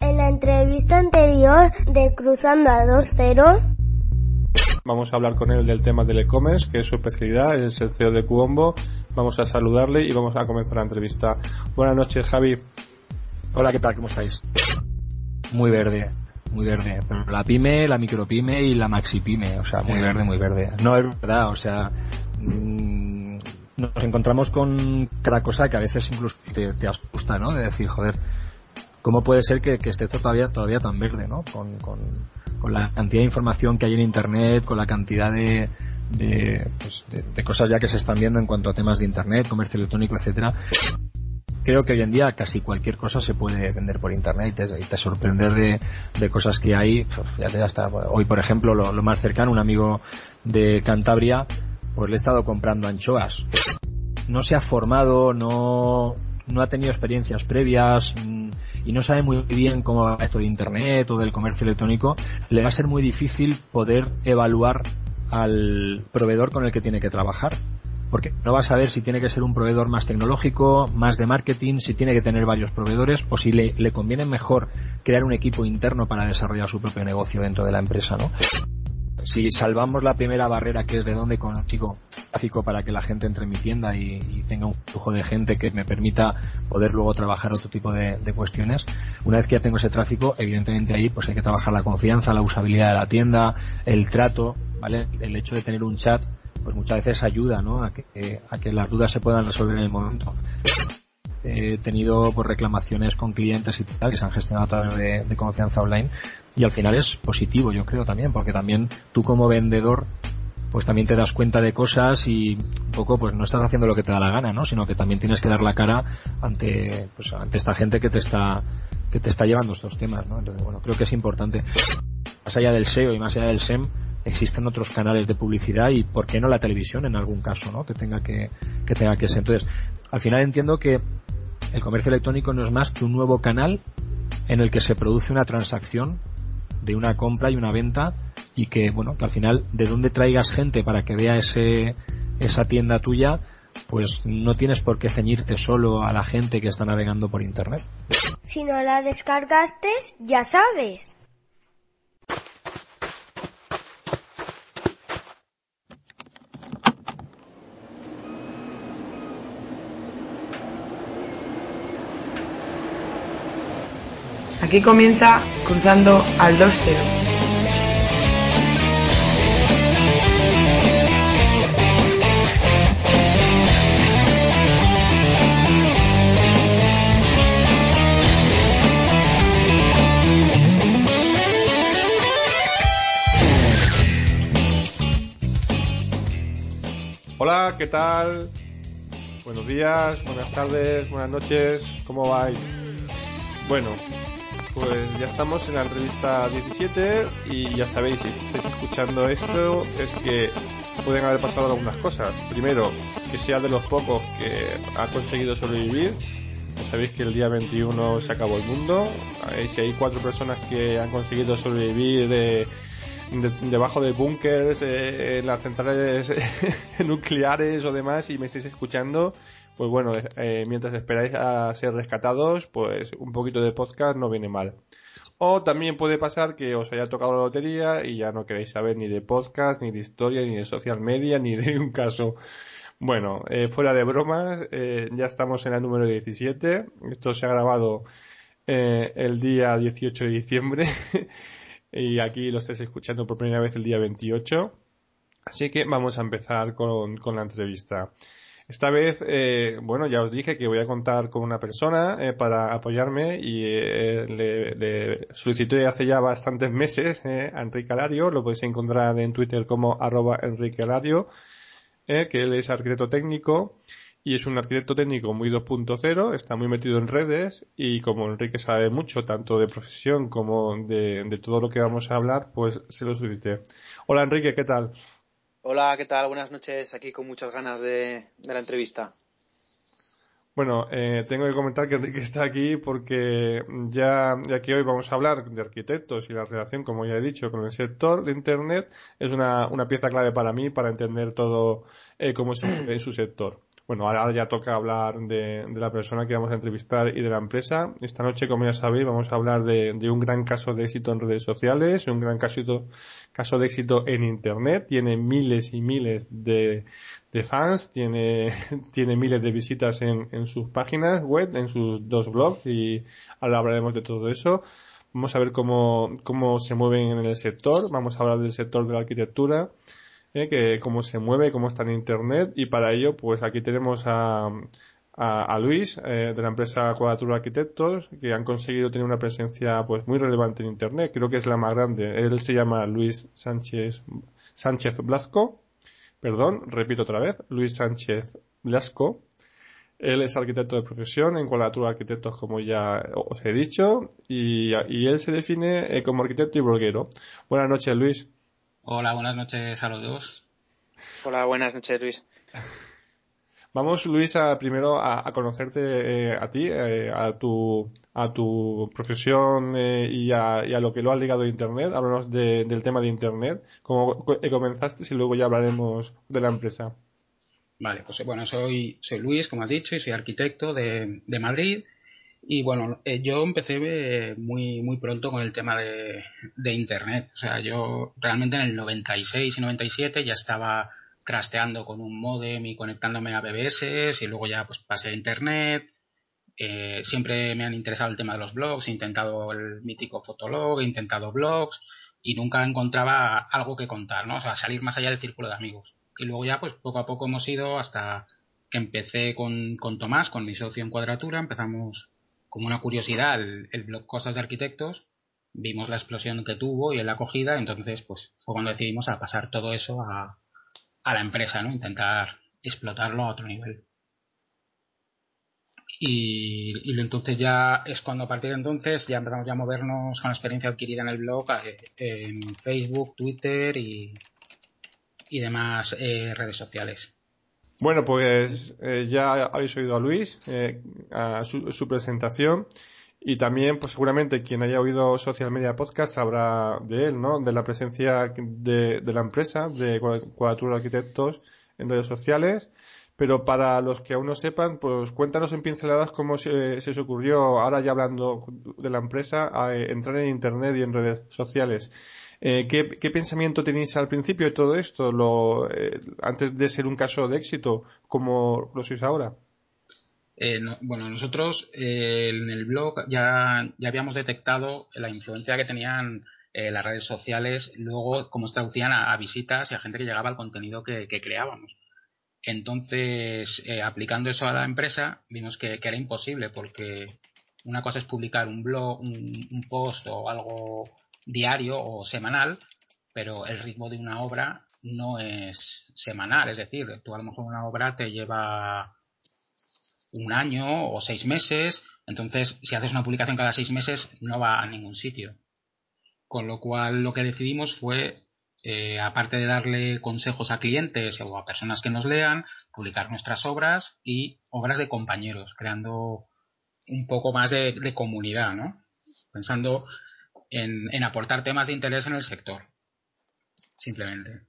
En la entrevista anterior de Cruzando a 2.0, Vamos a hablar con él del tema del e-commerce, que es su especialidad, es el CEO de Cuombo. Vamos a saludarle y vamos a comenzar la entrevista. Buenas noches, Javi. Hola, ¿qué tal? ¿Cómo estáis? Muy verde, muy verde. Pero la pyme, la micropyme y la maxipyme, o sea, muy verde, muy verde. No es verdad, o sea, mm, nos encontramos con cada cosa que a veces incluso te, te asusta, ¿no? De decir, joder, ¿cómo puede ser que, que esté todavía, todavía tan verde, ¿no? Con, con, la cantidad de información que hay en Internet, con la cantidad de, de, pues, de, cosas ya que se están viendo en cuanto a temas de Internet, comercio electrónico, etcétera creo que hoy en día casi cualquier cosa se puede vender por internet y te, y sorprender de, de, cosas que hay. Ya te hasta, hoy, por ejemplo, lo, lo, más cercano, un amigo de Cantabria, pues le he estado comprando anchoas. No se ha formado, no, no ha tenido experiencias previas mmm, y no sabe muy bien cómo va esto de internet o del comercio electrónico, le va a ser muy difícil poder evaluar al proveedor con el que tiene que trabajar porque no va a saber si tiene que ser un proveedor más tecnológico, más de marketing, si tiene que tener varios proveedores o si le, le conviene mejor crear un equipo interno para desarrollar su propio negocio dentro de la empresa, ¿no? Si salvamos la primera barrera que es de dónde consigo tráfico para que la gente entre en mi tienda y, tenga un flujo de gente que me permita poder luego trabajar otro tipo de, de, cuestiones, una vez que ya tengo ese tráfico, evidentemente ahí pues hay que trabajar la confianza, la usabilidad de la tienda, el trato, ¿vale? El hecho de tener un chat pues muchas veces ayuda ¿no? a, que, a que las dudas se puedan resolver en el momento. He tenido pues, reclamaciones con clientes y tal que se han gestionado a través de, de, confianza online y al final es positivo, yo creo también, porque también tú como vendedor pues también te das cuenta de cosas y un poco pues no estás haciendo lo que te da la gana, ¿no? Sino que también tienes que dar la cara ante pues ante esta gente que te está que te está llevando estos temas, ¿no? Entonces, bueno, creo que es importante más allá del SEO y más allá del SEM existen otros canales de publicidad y por qué no la televisión en algún caso, ¿no? Que tenga que, que tenga que ser. Entonces, al final entiendo que el comercio electrónico no es más que un nuevo canal en el que se produce una transacción de una compra y una venta y que, bueno, que al final de dónde traigas gente para que vea ese, esa tienda tuya, pues no tienes por qué ceñirte solo a la gente que está navegando por internet. Si no la descargaste, ya sabes. Aquí comienza cruzando al 2-0. Hola, ¿qué tal? Buenos días, buenas tardes, buenas noches, ¿cómo vais? Bueno, pues ya estamos en la entrevista 17 y ya sabéis, si estáis escuchando esto, es que pueden haber pasado algunas cosas. Primero, que sea de los pocos que ha conseguido sobrevivir. Ya sabéis que el día 21 se acabó el mundo. Si hay cuatro personas que han conseguido sobrevivir de, de, debajo de búnkers, eh, en las centrales nucleares o demás, y me estáis escuchando, pues bueno, eh, mientras esperáis a ser rescatados, pues un poquito de podcast no viene mal. O también puede pasar que os haya tocado la lotería y ya no queréis saber ni de podcast, ni de historia, ni de social media, ni de un caso. Bueno, eh, fuera de bromas, eh, ya estamos en el número 17. Esto se ha grabado eh, el día 18 de diciembre y aquí lo estáis escuchando por primera vez el día 28. Así que vamos a empezar con, con la entrevista. Esta vez, eh, bueno, ya os dije que voy a contar con una persona eh, para apoyarme y eh, le, le, solicité hace ya bastantes meses eh, a Enrique Alario, lo podéis encontrar en Twitter como arroba Enrique Alario, eh, que él es arquitecto técnico y es un arquitecto técnico muy 2.0, está muy metido en redes y como Enrique sabe mucho, tanto de profesión como de, todo lo que vamos a hablar, pues se lo solicité. Hola Enrique, ¿qué tal? Hola, ¿qué tal? Buenas noches, aquí con muchas ganas de, la entrevista. Bueno, eh, tengo que comentar que Enrique está aquí porque ya, ya que hoy vamos a hablar de arquitectos y la relación, como ya he dicho, con el sector de Internet, es una, una pieza clave para mí para entender todo eh, cómo se en su sector. Bueno, ahora ya toca hablar de, la persona que vamos a entrevistar y de la empresa. Esta noche, como ya sabéis, vamos a hablar de, un gran caso de éxito en redes sociales, un gran caso, caso de éxito en Internet. Tiene miles y miles de, fans, tiene, tiene miles de visitas en, en sus páginas web, en sus dos blogs y ahora hablaremos de todo eso. Vamos a ver cómo, cómo se mueven en el sector. Vamos a hablar del sector de la arquitectura ¿eh? que cómo se mueve, cómo está en Internet y para ello pues aquí tenemos a, a, Luis eh, de la empresa Cuadratura Arquitectos que han conseguido tener una presencia pues muy relevante en Internet, creo que es la más grande. Él se llama Luis Sánchez Sánchez Blasco, perdón, repito otra vez, Luis Sánchez Blasco. Él es arquitecto de profesión en Cuadratura Arquitectos, como ya os he dicho, y, y él se define eh, como arquitecto y bloguero. Buenas noches, Luis. Hola, buenas noches a los dos. Hola, buenas noches, Luis. Vamos, Luis, a, primero a, conocerte eh, a ti, eh, a tu a tu profesión eh, y, a, lo que lo ha ligado a Internet. Háblanos del tema de Internet, cómo comenzaste y luego ya hablaremos de la empresa. Vale, pues bueno, soy, soy Luis, como has dicho, y soy arquitecto de, de Madrid y bueno, eh, yo empecé eh, muy, muy pronto con el tema de, de, Internet. O sea, yo realmente en el 96 y 97 ya estaba trasteando con un modem y conectándome a BBS y luego ya pues pasé a Internet. Eh, siempre me han interesado el tema de los blogs, he intentado el mítico Fotolog, he intentado blogs y nunca encontraba algo que contar, ¿no? O sea, salir más allá del círculo de amigos. Y luego ya pues poco a poco hemos ido hasta que empecé con, con Tomás, con mi socio en Cuadratura, empezamos como una curiosidad, el, blog Cosas de Arquitectos, vimos la explosión que tuvo y en la acogida, entonces pues fue cuando decidimos pasar todo eso a, a la empresa, ¿no? Intentar explotarlo a otro nivel. Y, y, entonces ya es cuando a partir de entonces ya empezamos ya a movernos con la experiencia adquirida en el blog en Facebook, Twitter y, y demás eh, redes sociales. Bueno, pues eh, ya habéis oído a Luis, eh, a su, presentación. Y también, pues seguramente quien haya oído Social Media Podcast sabrá de él, ¿no? De la presencia de, la empresa, de Cuadratura Arquitectos en redes sociales. Pero para los que aún no sepan, pues cuéntanos en pinceladas cómo se, se ocurrió, ahora ya hablando de la empresa, entrar en Internet y en redes sociales. Eh, ¿qué, pensamiento tenéis al principio de todo esto, lo, eh, antes de ser un caso de éxito, como lo sois ahora? Eh, bueno, nosotros en el blog ya, habíamos detectado la influencia que tenían las redes sociales, luego cómo se traducían a, visitas y a gente que llegaba al contenido que, creábamos. Entonces, aplicando eso a la empresa, vimos que, era imposible porque una cosa es publicar un blog, un post o algo diario o semanal, pero el ritmo de una obra no es semanal, es decir, tú a lo mejor una obra te lleva un año o seis meses, entonces si haces una publicación cada seis meses no va a ningún sitio. Con lo cual lo que decidimos fue, eh, aparte de darle consejos a clientes o a personas que nos lean, publicar nuestras obras y obras de compañeros, creando un poco más de, de comunidad, ¿no? Pensando en, aportar temas de interés en el sector. Simplemente.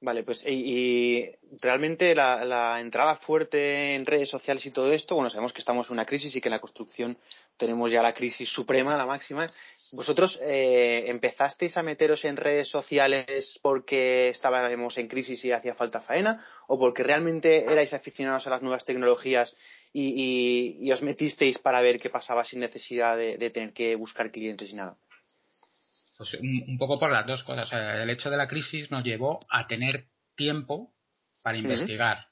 Vale, pues y, realmente la, entrada fuerte en redes sociales y todo esto, bueno, sabemos que estamos en una crisis y que en la construcción tenemos ya la crisis suprema, la máxima. ¿Vosotros eh, empezasteis a meteros en redes sociales porque estábamos en crisis y hacía falta faena o porque realmente erais aficionados a las nuevas tecnologías y, os metisteis para ver qué pasaba sin necesidad de, tener que buscar clientes y nada? Pues un, poco por las dos cosas. el hecho de la crisis nos llevó a tener tiempo para investigar.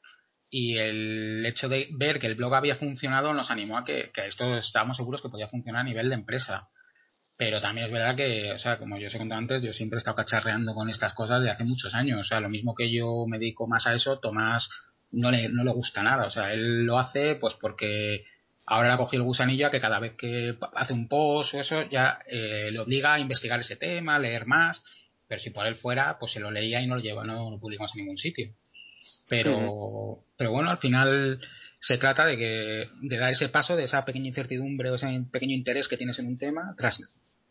Y el hecho de ver que el blog había funcionado nos animó a que, que esto estábamos seguros que podía funcionar a nivel de empresa. Pero también es verdad que, o sea, como yo os he contado antes, yo siempre he estado cacharreando con estas cosas de hace muchos años. O sea, lo mismo que yo me dedico más a eso, Tomás no le, no le gusta nada. O sea, él lo hace pues porque ahora le ha cogido el gusanillo a que cada vez que hace un post o eso ya eh, le obliga a investigar ese tema, leer más. Pero si por él fuera, pues se lo leía y no lo lleva, no lo publicamos en ningún sitio. Pero, pero bueno, al final se trata de que de dar ese paso de esa pequeña incertidumbre o ese pequeño interés que tienes en un tema tras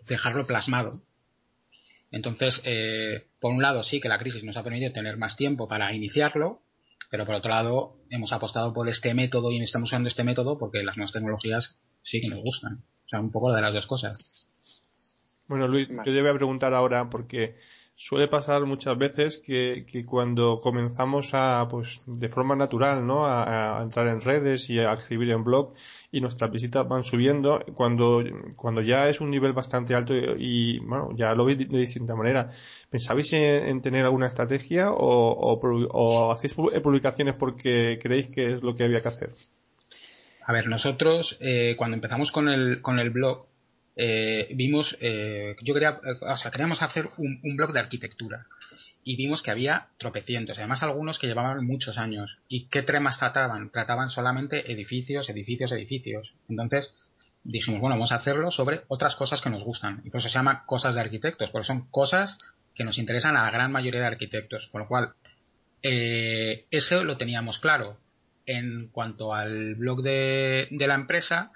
dejarlo plasmado entonces eh, por un lado sí que la crisis nos ha permitido tener más tiempo para iniciarlo pero por otro lado hemos apostado por este método y estamos usando este método porque las nuevas tecnologías sí que nos gustan. O sea un poco de las dos cosas. Bueno Luis yo te voy a preguntar ahora porque suele pasar muchas veces que, que, cuando comenzamos a, pues, de forma natural, ¿no? A, entrar en redes y a escribir en blog y nuestras visitas van subiendo, cuando, cuando ya es un nivel bastante alto y, bueno, ya lo veis de, distinta manera. ¿Pensabais en, en tener alguna estrategia o, o, o, hacéis publicaciones porque creéis que es lo que había que hacer? A ver, nosotros eh, cuando empezamos con el, con el blog, eh, vimos, eh, yo quería, o sea, queríamos hacer un, un, blog de arquitectura y vimos que había tropecientos, además algunos que llevaban muchos años. ¿Y qué temas trataban? Trataban solamente edificios, edificios, edificios. Entonces dijimos, bueno, vamos a hacerlo sobre otras cosas que nos gustan. Y por eso se llama cosas de arquitectos, porque son cosas que nos interesan a la gran mayoría de arquitectos. Con lo cual, eh, eso lo teníamos claro. En cuanto al blog de, de la empresa,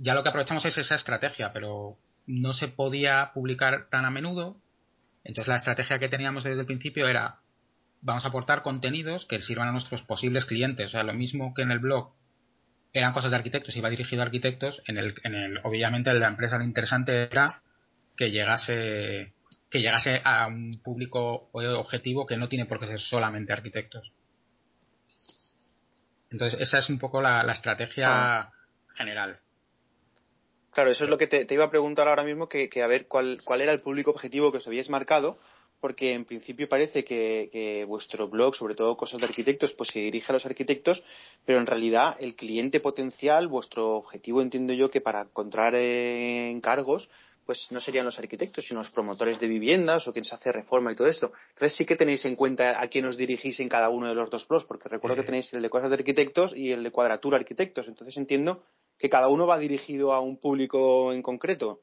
ya lo que aprovechamos es esa estrategia, pero no se podía publicar tan a menudo. Entonces la estrategia que teníamos desde el principio era vamos a aportar contenidos que sirvan a nuestros posibles clientes. O sea, lo mismo que en el blog eran cosas de arquitectos, iba dirigido a arquitectos, en el, en el obviamente el de la empresa lo interesante era que llegase que llegase a un público objetivo que no tiene por qué ser solamente arquitectos. Entonces, esa es un poco la, la estrategia ah. general. Claro, eso es lo que te, te iba a preguntar ahora mismo, que, que, a ver cuál, cuál era el público objetivo que os habíais marcado, porque en principio parece que, que, vuestro blog, sobre todo cosas de arquitectos, pues se dirige a los arquitectos, pero en realidad el cliente potencial, vuestro objetivo entiendo yo que para encontrar eh, encargos, pues no serían los arquitectos, sino los promotores de viviendas o quienes hace reforma y todo esto. Entonces sí que tenéis en cuenta a quién os dirigís en cada uno de los dos blogs, porque recuerdo que tenéis el de cosas de arquitectos y el de cuadratura arquitectos. Entonces entiendo que cada uno va dirigido a un público en concreto.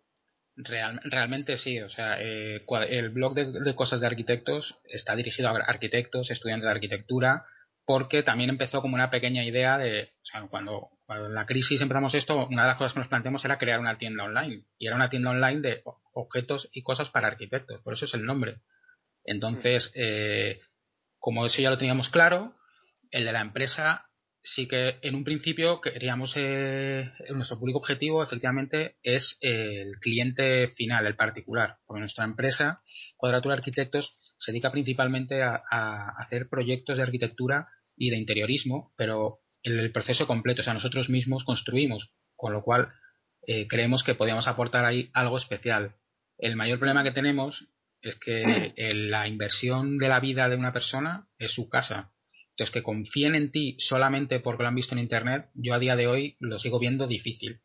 Real, realmente sí, o sea, eh, el blog de, de, cosas de arquitectos está dirigido a arquitectos, estudiantes de arquitectura, porque también empezó como una pequeña idea de, o sea, cuando, cuando en la crisis empezamos esto, una de las cosas que nos planteamos era crear una tienda online, y era una tienda online de objetos y cosas para arquitectos, por eso es el nombre. Entonces, eh, como eso ya lo teníamos claro, el de la empresa sí que en un principio queríamos, eh, nuestro público objetivo efectivamente es el cliente final, el particular, porque nuestra empresa, Cuadratura Arquitectos, se dedica principalmente a, hacer proyectos de arquitectura y de interiorismo, pero el, el, proceso completo, o sea, nosotros mismos construimos, con lo cual eh, creemos que podíamos aportar ahí algo especial. El mayor problema que tenemos es que el, la inversión de la vida de una persona es su casa entonces, que confíen en ti solamente porque lo han visto en Internet, yo a día de hoy lo sigo viendo difícil.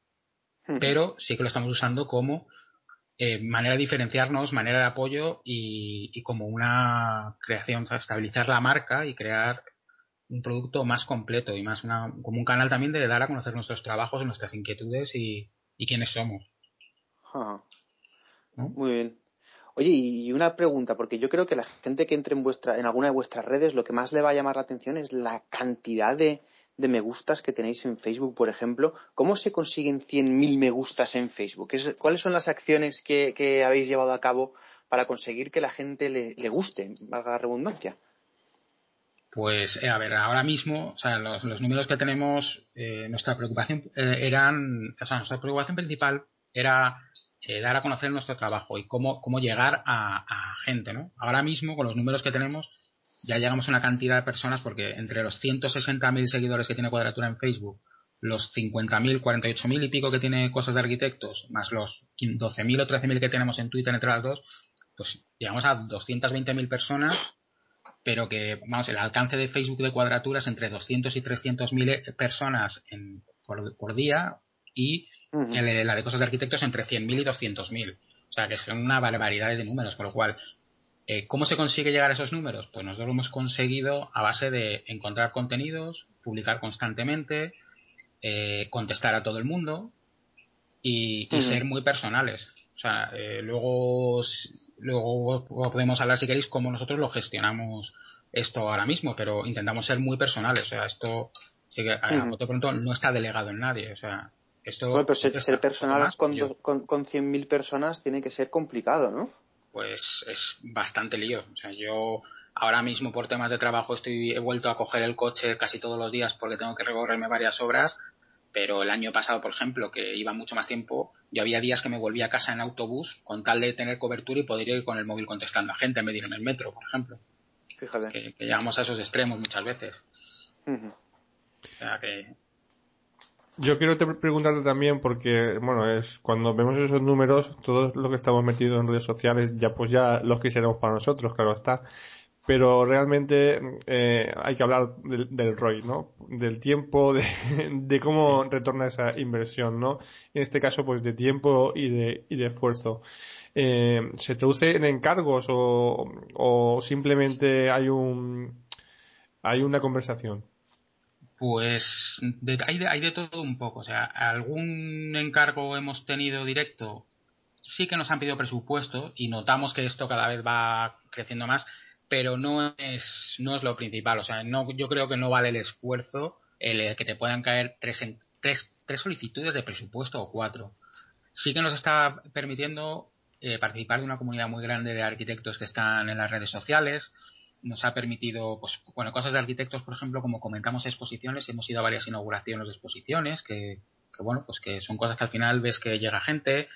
Pero sí que lo estamos usando como eh, manera de diferenciarnos, manera de apoyo y, y como una creación, o sea, estabilizar la marca y crear un producto más completo y más una, como un canal también de dar a conocer nuestros trabajos, nuestras inquietudes y, y quiénes somos. ¿No? Muy bien. Oye, y una pregunta, porque yo creo que la gente que entre en vuestra, en alguna de vuestras redes, lo que más le va a llamar la atención es la cantidad de, de me gustas que tenéis en Facebook, por ejemplo. ¿Cómo se consiguen 100.000 me gustas en Facebook? ¿Cuáles son las acciones que, que, habéis llevado a cabo para conseguir que la gente le, le guste, valga la redundancia? Pues, eh, a ver, ahora mismo, o sea, los, los números que tenemos, eh, nuestra preocupación eh, eran, o sea, nuestra preocupación principal era eh, dar a conocer nuestro trabajo y cómo, cómo llegar a, a, gente, ¿no? Ahora mismo, con los números que tenemos, ya llegamos a una cantidad de personas porque entre los 160.000 seguidores que tiene Cuadratura en Facebook, los 50.000, 48.000 y pico que tiene Cosas de Arquitectos, más los 12.000 o 13.000 que tenemos en Twitter entre las dos, pues llegamos a 220.000 personas, pero que, vamos, el alcance de Facebook de Cuadratura es entre 200 y 300.000 personas en, por, por día y Uh -huh. La de cosas de arquitectos entre 100.000 y 200.000. O sea, que son una barbaridad de números, con lo cual Eh, ¿Cómo se consigue llegar a esos números? Pues nosotros lo hemos conseguido a base de encontrar contenidos, publicar constantemente, eh, contestar a todo el mundo y, ser muy personales. O sea, eh, luego, luego podemos hablar, si queréis, cómo nosotros lo gestionamos esto ahora mismo, pero intentamos ser muy personales. O sea, esto a, pronto no está delegado en nadie. O sea, esto. Bueno, pero ser, personal con, con, con 100.000 personas tiene que ser complicado, ¿no? Pues es bastante lío. O sea, yo ahora mismo por temas de trabajo estoy he vuelto a coger el coche casi todos los días porque tengo que recorrerme varias obras pero el año pasado, por ejemplo, que iba mucho más tiempo, yo había días que me volvía a casa en autobús con tal de tener cobertura y poder ir con el móvil contestando a gente en vez de ir en el metro, por ejemplo. Fíjate. Que, llegamos a esos extremos muchas veces. O sea que... Yo quiero te preguntarte también porque, bueno, es cuando vemos esos números, todo lo que estamos metidos en redes sociales, ya pues ya los quisiéramos para nosotros, claro está pero realmente eh, hay que hablar del, ROI, ¿no? Del tiempo, de, cómo retorna esa inversión, ¿no? En este caso, pues de tiempo y de, y de esfuerzo. Eh, ¿Se traduce en encargos o, o simplemente hay un hay una conversación? Pues hay, de, hay de todo un poco. O sea, algún encargo hemos tenido directo, sí que nos han pedido presupuesto y notamos que esto cada vez va creciendo más pero no es, no es lo principal. O sea, no, yo creo que no vale el esfuerzo el que te puedan caer tres, tres, tres solicitudes de presupuesto o cuatro. Sí que nos está permitiendo eh, participar de una comunidad muy grande de arquitectos que están en las redes sociales. Nos ha permitido, pues, bueno, cosas de arquitectos, por ejemplo, como comentamos exposiciones, hemos ido a varias inauguraciones de exposiciones, que, que bueno, pues que son cosas que al final ves que llega gente,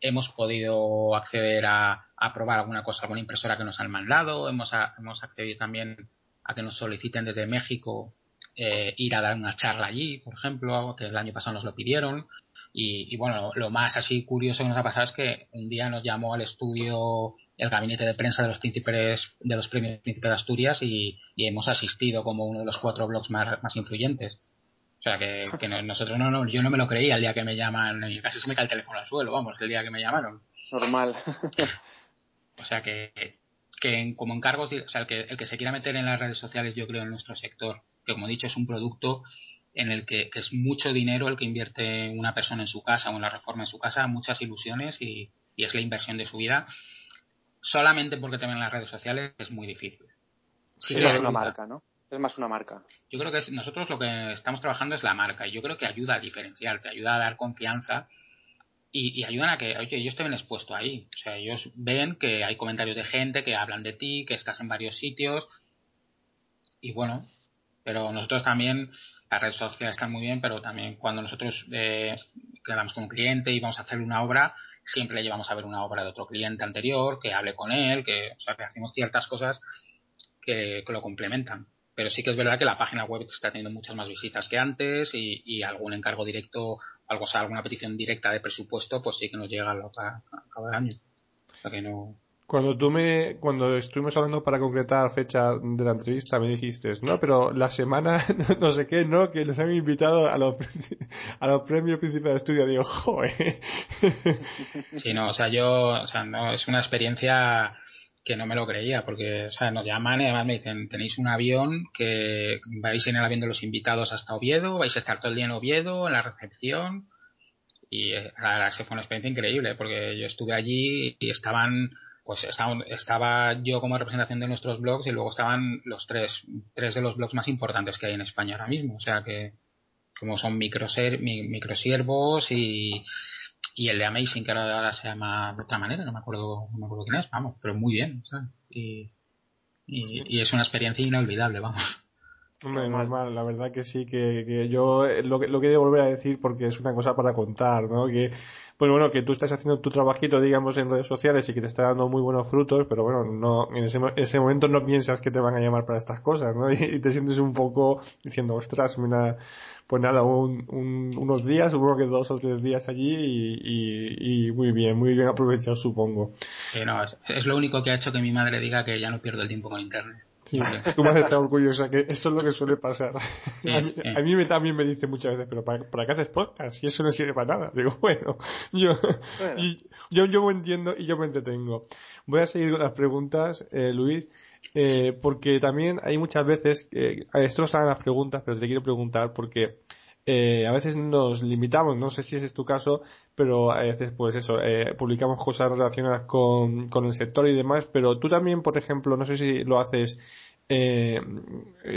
hemos podido acceder a, probar alguna cosa, alguna impresora que nos han mandado, hemos, hemos accedido también a que nos soliciten desde México eh, ir a dar una charla allí, por ejemplo, que el año pasado nos lo pidieron. Y, bueno, lo, más así curioso que nos ha pasado es que un día nos llamó al estudio el gabinete de prensa de los príncipes de los premios Príncipe de Asturias y, hemos asistido como uno de los cuatro blogs más, más influyentes. O sea, que, nosotros no, no, yo no me lo creía el día que me llaman, y casi se me cae el teléfono al suelo, vamos, el día que me llamaron. Normal. o sea, que, que como encargos, o sea, el que, el que se quiera meter en las redes sociales, yo creo, en nuestro sector, que como he dicho, es un producto en el que, es mucho dinero el que invierte una persona en su casa o en la reforma en su casa, muchas ilusiones y, y es la inversión de su vida. Solamente porque te ven en las redes sociales es muy difícil. Sí, es una marca, ¿no? Es más una marca. Yo creo que nosotros lo que estamos trabajando es la marca y yo creo que ayuda a diferenciar, te ayuda a dar confianza y, y, ayudan a que, oye, ellos te ven expuesto ahí. O sea, ellos ven que hay comentarios de gente que hablan de ti, que estás en varios sitios y bueno, pero nosotros también, las redes sociales están muy bien, pero también cuando nosotros eh, quedamos con un cliente y vamos a hacer una obra, siempre le llevamos a ver una obra de otro cliente anterior, que hable con él, que, o sea, que hacemos ciertas cosas que lo complementan pero sí que es verdad que la página web está teniendo muchas más visitas que antes y, algún encargo directo, algo, sea, alguna petición directa de presupuesto, pues sí que nos llega a, cada año. O sea que no. Cuando tú me, cuando estuvimos hablando para concretar fecha de la entrevista, me dijiste, no, pero la semana, no sé qué, no, que nos han invitado a los, a los premios principales de estudio. Digo, joder. Sí, no, o sea, yo, o sea, no, es una experiencia que no me lo creía, porque o sea, nos llaman y además me dicen, tenéis un avión que vais en el avión de los invitados hasta Oviedo, vais a estar todo el día en Oviedo, en la recepción, y eh, la verdad que fue una experiencia increíble, porque yo estuve allí y estaban, pues estaba, estaba yo como representación de nuestros blogs y luego estaban los tres, tres de los blogs más importantes que hay en España ahora mismo, o sea que como son microser, microsiervos y y el de Amazing, que ahora, se llama de otra manera, no me acuerdo, no me acuerdo quién es, vamos, pero muy bien, ¿sabes? Y, y, es una experiencia inolvidable, vamos. Hombre, normal, la verdad que sí, que, que yo lo, lo que volver a decir porque es una cosa para contar, ¿no? Que, pues bueno, que tú estás haciendo tu trabajito, digamos, en redes sociales y que te está dando muy buenos frutos, pero bueno, no, en ese, ese momento no piensas que te van a llamar para estas cosas, ¿no? Y, te sientes un poco diciendo, ostras, mira, pues nada, un, unos días, supongo que dos o tres días allí y, y, muy bien, muy bien aprovechado, supongo. Sí, no, es, lo único que ha hecho que mi madre diga que ya no pierdo el tiempo con internet. Sí, tú me has estado orgullosa que esto es lo que suele pasar. a, mí, me, también me dice muchas veces, pero ¿para, qué haces podcast? Y eso no sirve para nada. Digo, bueno, yo, yo, yo me entiendo y yo me entretengo. Voy a seguir con las preguntas, eh, Luis, eh, porque también hay muchas veces, eh, esto no están en las preguntas, pero te quiero preguntar porque eh, a veces nos limitamos, no sé si ese es tu caso, pero a veces pues eso, eh, publicamos cosas relacionadas con, con el sector y demás, pero tú también, por ejemplo, no sé si lo haces, eh,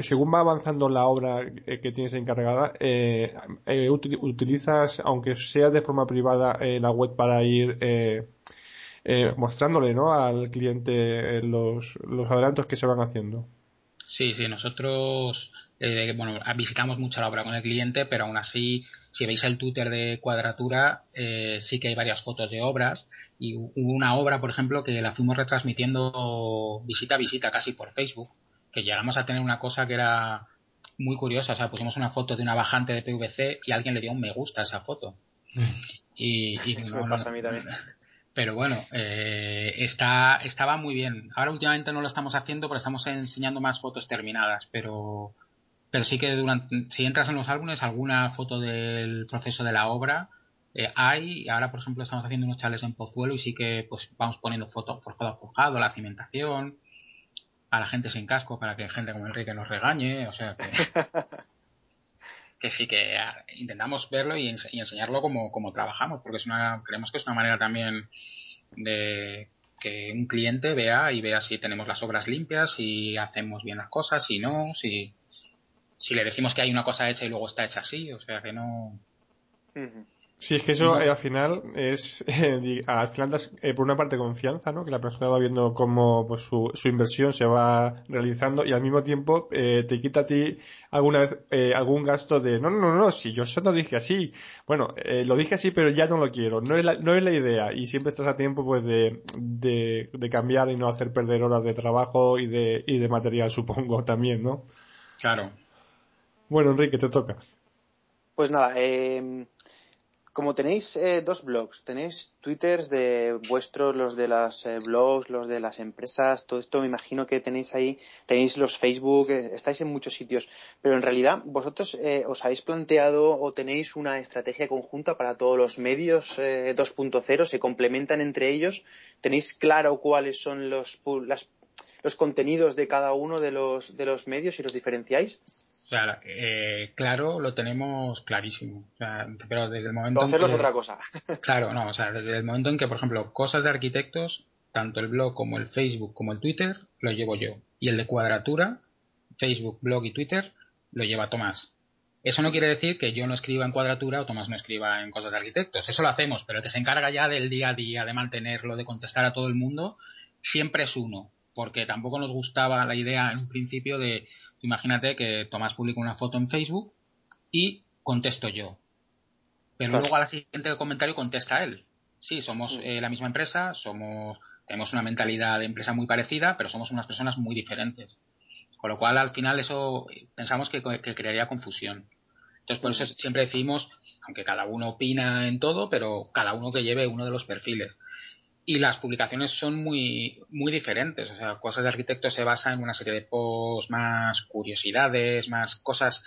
según va avanzando la obra eh, que tienes encargada, eh, eh utilizas, aunque sea de forma privada, la web para ir mostrándole ¿no? al cliente los, los adelantos que se van haciendo. Sí, sí, nosotros eh, bueno, visitamos mucho la obra con el cliente, pero aún así, si veis el Twitter de Cuadratura, eh, sí que hay varias fotos de obras. Y hubo una obra, por ejemplo, que la fuimos retransmitiendo visita a visita casi por Facebook, que llegamos a tener una cosa que era muy curiosa. O sea, pusimos una foto de una bajante de PVC y alguien le dio un me gusta a esa foto. Y, y Eso me pasa a mí también. Pero bueno, eh, está, estaba muy bien. Ahora últimamente no lo estamos haciendo porque estamos enseñando más fotos terminadas, pero pero sí que durante, si entras en los álbumes, alguna foto del proceso de la obra eh, hay. Ahora, por ejemplo, estamos haciendo unos chales en Pozuelo y sí que pues vamos poniendo fotos forjado a forjado, la cimentación, a la gente sin casco para que gente como Enrique nos regañe. O sea que, que sí que ah, intentamos verlo y, enseñarlo como, como trabajamos, porque es una, creemos que es una manera también de que un cliente vea y vea si tenemos las obras limpias, si hacemos bien las cosas, si no, si si le decimos que hay una cosa hecha y luego está hecha así, o sea que no. Sí, es que eso eh, al final es, eh, al final das, eh, por una parte confianza, ¿no? Que la persona va viendo cómo pues, su, su inversión se va realizando y al mismo tiempo te quita a ti alguna vez algún gasto de no, no, no, no, si yo eso no dije así. Bueno, lo dije así pero ya no lo quiero, no es la, no es la idea y siempre estás a tiempo pues de, de, de cambiar y no hacer perder horas de trabajo y de, y de material supongo también, ¿no? Claro, bueno, Enrique, te toca. Pues nada, eh, como tenéis eh, dos blogs, tenéis twitters de vuestros, los de las eh, blogs, los de las empresas, todo esto me imagino que tenéis ahí, tenéis los Facebook, eh, estáis en muchos sitios, pero en realidad vosotros os habéis planteado o tenéis una estrategia conjunta para todos los medios 2.0, se complementan entre ellos, tenéis claro cuáles son los, los contenidos de cada uno de los, de los medios y los diferenciáis. O sea, eh, claro, lo tenemos clarísimo. O sea, pero desde el momento. en que, es otra cosa. claro, no, o sea, desde el momento en que, por ejemplo, cosas de arquitectos, tanto el blog como el Facebook como el Twitter, lo llevo yo. Y el de cuadratura, Facebook, blog y Twitter, lo lleva Tomás. Eso no quiere decir que yo no escriba en cuadratura o Tomás no escriba en cosas de arquitectos. Eso lo hacemos, pero el que se encarga ya del día a día, de mantenerlo, de contestar a todo el mundo, siempre es uno. Porque tampoco nos gustaba la idea en un principio de Imagínate que Tomás publica una foto en Facebook y contesto yo. Pero luego al siguiente comentario contesta él. Sí, somos eh, la misma empresa, somos tenemos una mentalidad de empresa muy parecida, pero somos unas personas muy diferentes. Con lo cual, al final, eso pensamos que, que crearía confusión. Entonces, por eso siempre decimos, aunque cada uno opina en todo, pero cada uno que lleve uno de los perfiles y las publicaciones son muy, muy diferentes. O sea, Cosas de Arquitectos se basa en una serie de posts más curiosidades, más cosas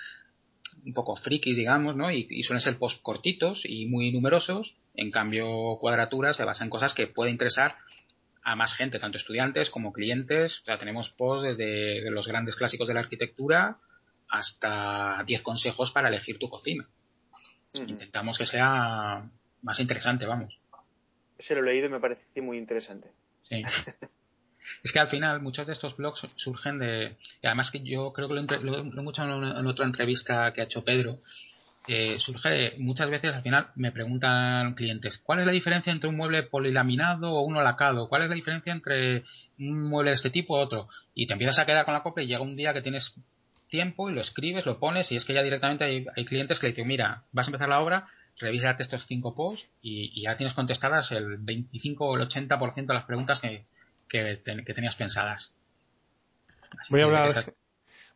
un poco frikis, digamos, ¿no? Y, suelen ser posts cortitos y muy numerosos. En cambio, Cuadratura se basa en cosas que pueden interesar a más gente, tanto estudiantes como clientes. O sea, tenemos posts desde los grandes clásicos de la arquitectura hasta 10 consejos para elegir tu cocina. Intentamos que sea más interesante, vamos se lo he leído y me parece muy interesante. Sí. es que al final muchos de estos blogs surgen de... Y además que yo creo que lo, lo, he escuchado en, otra entrevista que ha hecho Pedro. Eh, surge muchas veces al final me preguntan clientes ¿cuál es la diferencia entre un mueble polilaminado o uno lacado? ¿cuál es la diferencia entre un mueble de este tipo o otro? y te empiezas a quedar con la copia y llega un día que tienes tiempo y lo escribes, lo pones y es que ya directamente hay, hay clientes que le dicen mira, vas a empezar la obra revísate estos cinco posts y, ya tienes contestadas el 25 o el 80% de las preguntas que, que, tenías pensadas. voy a hablar.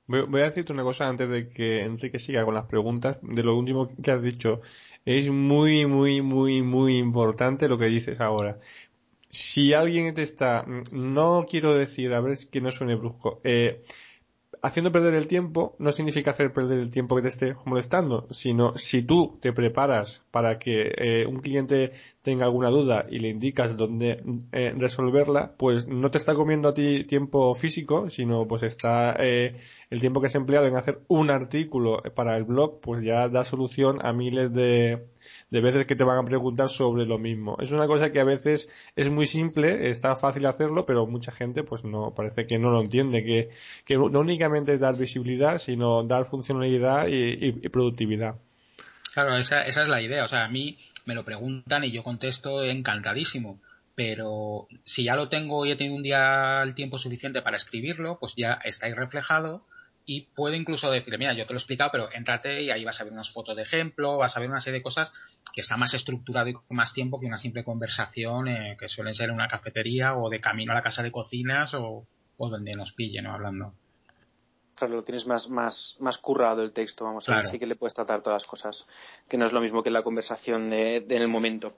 Voy, a decirte una cosa antes de que Enrique siga con las preguntas. De lo último que has dicho, es muy, muy, muy, muy importante lo que dices ahora. si alguien te está, no quiero decir, a ver, es que no suene brusco, eh, haciendo perder el tiempo no significa hacer perder el tiempo que te esté molestando, sino si tú te preparas para que eh, un cliente tenga alguna duda y le indicas dónde eh, resolverla, pues no te está comiendo a ti tiempo físico, sino pues está eh, el tiempo que has empleado en hacer un artículo para el blog, pues ya da solución a miles de, de veces que te van a preguntar sobre lo mismo. Es una cosa que a veces es muy simple, está fácil hacerlo, pero mucha gente pues no, parece que no lo entiende, que, que no únicamente dar visibilidad, sino dar funcionalidad y, productividad. Claro, esa, esa es la idea. O sea, a mí me lo preguntan y yo contesto encantadísimo pero si ya lo tengo y he tenido un día el tiempo suficiente para escribirlo, pues ya está ahí reflejado y puedo incluso decirle, mira, yo te lo he explicado, pero entrate y ahí vas a ver unas fotos de ejemplo, vas a ver una serie de cosas que está más estructurado y con más tiempo que una simple conversación eh, que suelen ser en una cafetería o de camino a la casa de cocinas o, donde nos pillen ¿no? hablando. Claro, lo tienes más, más, más currado el texto, vamos a ver, sí que le puedes tratar todas las cosas, que no es lo mismo que la conversación de, en el momento.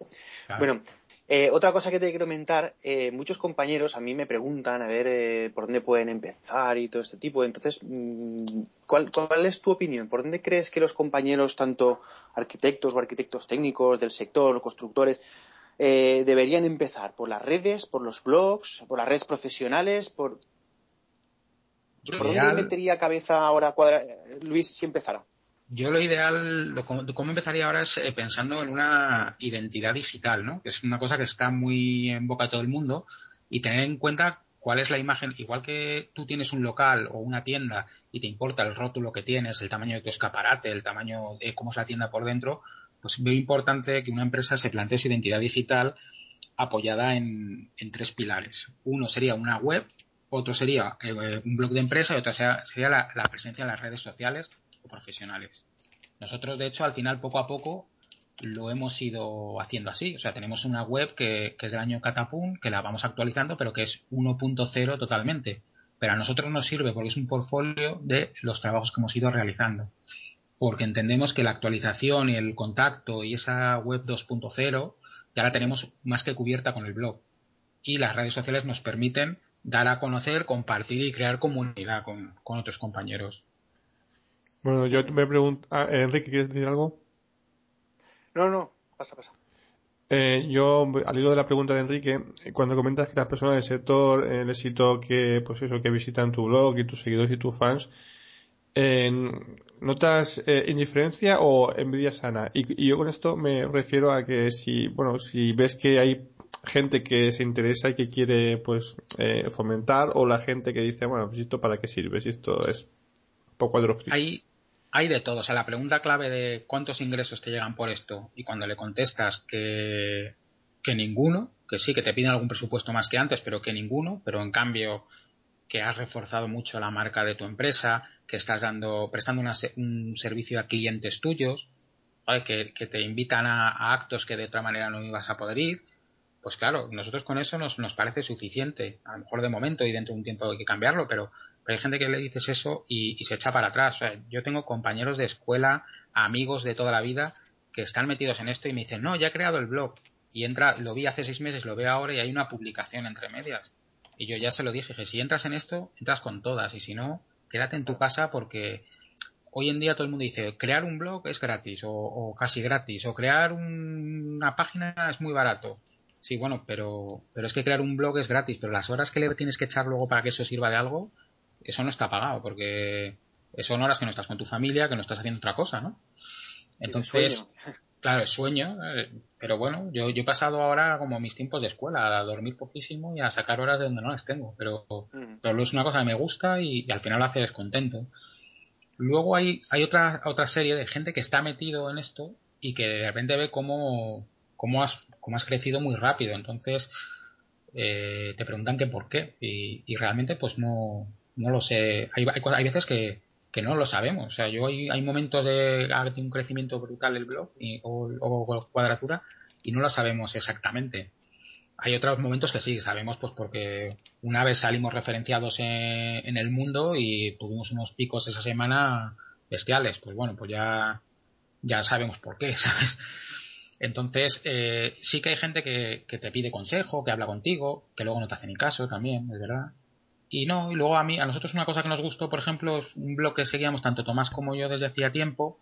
Bueno, eh, otra cosa que te quiero comentar, eh, muchos compañeros a mí me preguntan a ver eh, por dónde pueden empezar y todo este tipo. Entonces, mm, ¿cuál, es tu opinión? ¿Por dónde crees que los compañeros, tanto arquitectos o arquitectos técnicos del sector o constructores, deberían empezar? ¿Por las redes, por los blogs, por las redes profesionales? ¿Por, ¿por dónde metería cabeza ahora Luis si empezara? Yo lo ideal, lo, cómo empezaría ahora es eh, pensando en una identidad digital, ¿no? Que es una cosa que está muy en boca de todo el mundo y tener en cuenta cuál es la imagen, igual que tú tienes un local o una tienda y te importa el rótulo que tienes, el tamaño de tu escaparate, el tamaño de cómo es la tienda por dentro, pues veo importante que una empresa se plantee su identidad digital apoyada en, tres pilares. Uno sería una web, otro sería eh, un blog de empresa y otro sería, la presencia en las redes sociales profesionales. Nosotros, de hecho, al final, poco a poco, lo hemos ido haciendo así. O sea, tenemos una web que, es del año Catapum, que la vamos actualizando, pero que es 1.0 totalmente. Pero a nosotros nos sirve porque es un portfolio de los trabajos que hemos ido realizando. Porque entendemos que la actualización y el contacto y esa web 2.0 ya la tenemos más que cubierta con el blog. Y las redes sociales nos permiten dar a conocer, compartir y crear comunidad con otros compañeros. Bueno, yo me pregunto. Ah, Enrique, ¿quieres decir algo? No, no, pasa, pasa. Eh, yo, al hilo de la pregunta de Enrique, cuando comentas que las personas del sector eh, éxito que, pues eso, que visitan tu blog y tus seguidores y tus fans, eh, ¿notas eh, indiferencia o envidia sana? Y, y, yo con esto me refiero a que si, bueno, si ves que hay gente que se interesa y que quiere, pues, eh, fomentar, o la gente que dice, bueno, pues esto para qué sirve, si esto es poco Hay, hay de todo. O sea, la pregunta clave de cuántos ingresos te llegan por esto y cuando le contestas que, que ninguno, que sí, que te piden algún presupuesto más que antes, pero que ninguno, pero en cambio que has reforzado mucho la marca de tu empresa, que estás dando, prestando un servicio a clientes tuyos, que, te invitan a, actos que de otra manera no ibas a poder ir, pues claro, nosotros con eso nos, nos parece suficiente. A lo mejor de momento y dentro de un tiempo hay que cambiarlo, pero pero hay gente que le dices eso y, se echa para atrás. yo tengo compañeros de escuela, amigos de toda la vida, que están metidos en esto y me dicen, no, ya he creado el blog. Y entra, lo vi hace seis meses, lo veo ahora y hay una publicación entre medias. Y yo ya se lo dije, que si entras en esto, entras con todas. Y si no, quédate en tu casa porque hoy en día todo el mundo dice, crear un blog es gratis o, casi gratis. O crear una página es muy barato. Sí, bueno, pero, pero es que crear un blog es gratis, pero las horas que le tienes que echar luego para que eso sirva de algo, eso no está pagado, porque son horas que no estás con tu familia, que no estás haciendo otra cosa, ¿no? Entonces, claro, es sueño, eh, pero bueno, yo, yo he pasado ahora como mis tiempos de escuela, a dormir poquísimo y a sacar horas de donde no las tengo, pero, mm. pero es una cosa que me gusta y, al final lo hace descontento. Luego hay, hay otra, otra serie de gente que está metido en esto y que de repente ve cómo, cómo, has, cómo has crecido muy rápido. Entonces, eh, te preguntan que por qué. Y, y realmente, pues no, no lo sé. Hay, hay, veces que, que, no lo sabemos. O sea, yo hay, hay momentos de, un crecimiento brutal el blog y, o, cuadratura y no lo sabemos exactamente. Hay otros momentos que sí, sabemos pues porque una vez salimos referenciados en, en el mundo y tuvimos unos picos esa semana bestiales. Pues bueno, pues ya, ya sabemos por qué, ¿sabes? Entonces, eh, sí que hay gente que, que, te pide consejo, que habla contigo, que luego no te hace ni caso también, es verdad. Y no, y luego a mí, a nosotros una cosa que nos gustó, por ejemplo, es un blog que seguíamos tanto Tomás como yo desde hacía tiempo,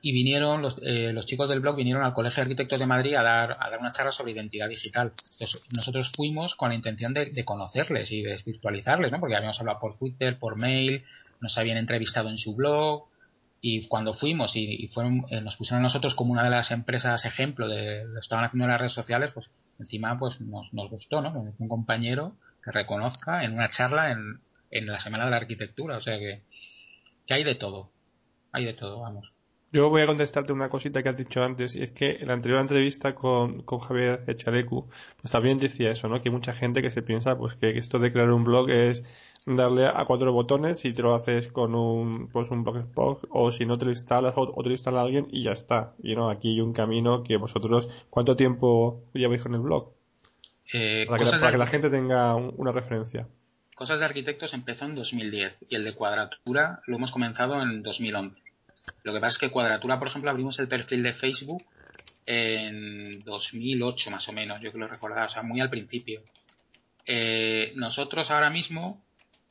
y vinieron, los, eh, los chicos del blog vinieron al Colegio de Arquitectos de Madrid a dar, a dar una charla sobre identidad digital. Entonces, nosotros fuimos con la intención de, de conocerles y de virtualizarles, ¿no? Porque habíamos hablado por Twitter, por mail, nos habían entrevistado en su blog, y cuando fuimos y, fueron, eh, nos pusieron a nosotros como una de las empresas ejemplo de lo que estaban haciendo en las redes sociales, pues encima pues nos, nos gustó, ¿no? Un compañero reconozca en una charla en, en la Semana de la Arquitectura, o sea que, que hay de todo, hay de todo, vamos. Yo voy a contestarte una cosita que has dicho antes, y es que en la anterior entrevista con, con Javier Echalecu, pues también decía eso, ¿no? Que hay mucha gente que se piensa, pues que esto de crear un blog es darle a cuatro botones y te lo haces con un, pues un blogspot, o si no te lo instalas, o, te lo instala alguien y ya está. Y no, aquí hay un camino que vosotros, ¿cuánto tiempo lleváis con el blog? Eh, para, que, para que la gente tenga una referencia. Cosas de Arquitectos empezó en 2010 y el de Cuadratura lo hemos comenzado en 2011. Lo que pasa es que Cuadratura, por ejemplo, abrimos el perfil de Facebook en 2008 más o menos, yo que lo recordaba, o sea, muy al principio. Eh, nosotros ahora mismo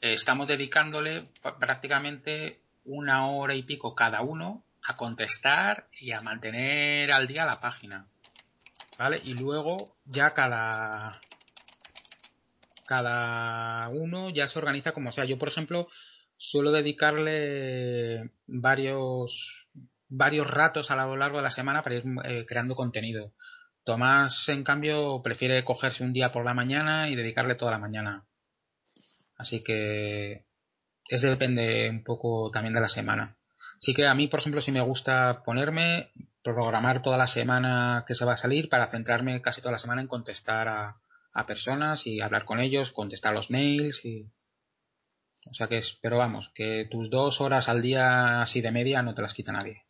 eh, estamos dedicándole prácticamente una hora y pico cada uno a contestar y a mantener al día la página. ¿Vale? Y luego ya cada cada uno ya se organiza como sea. Yo, por ejemplo, suelo dedicarle varios varios ratos a lo largo de la semana para ir eh, creando contenido. Tomás, en cambio, prefiere cogerse un día por la mañana y dedicarle toda la mañana. Así que eso depende un poco también de la semana. Sí que a mí, por ejemplo, sí me gusta ponerme, programar toda la semana que se va a salir para centrarme casi toda la semana en contestar a, a personas y hablar con ellos, contestar los mails y, o sea que es, pero vamos, que tus dos horas al día así de media no te las quita nadie.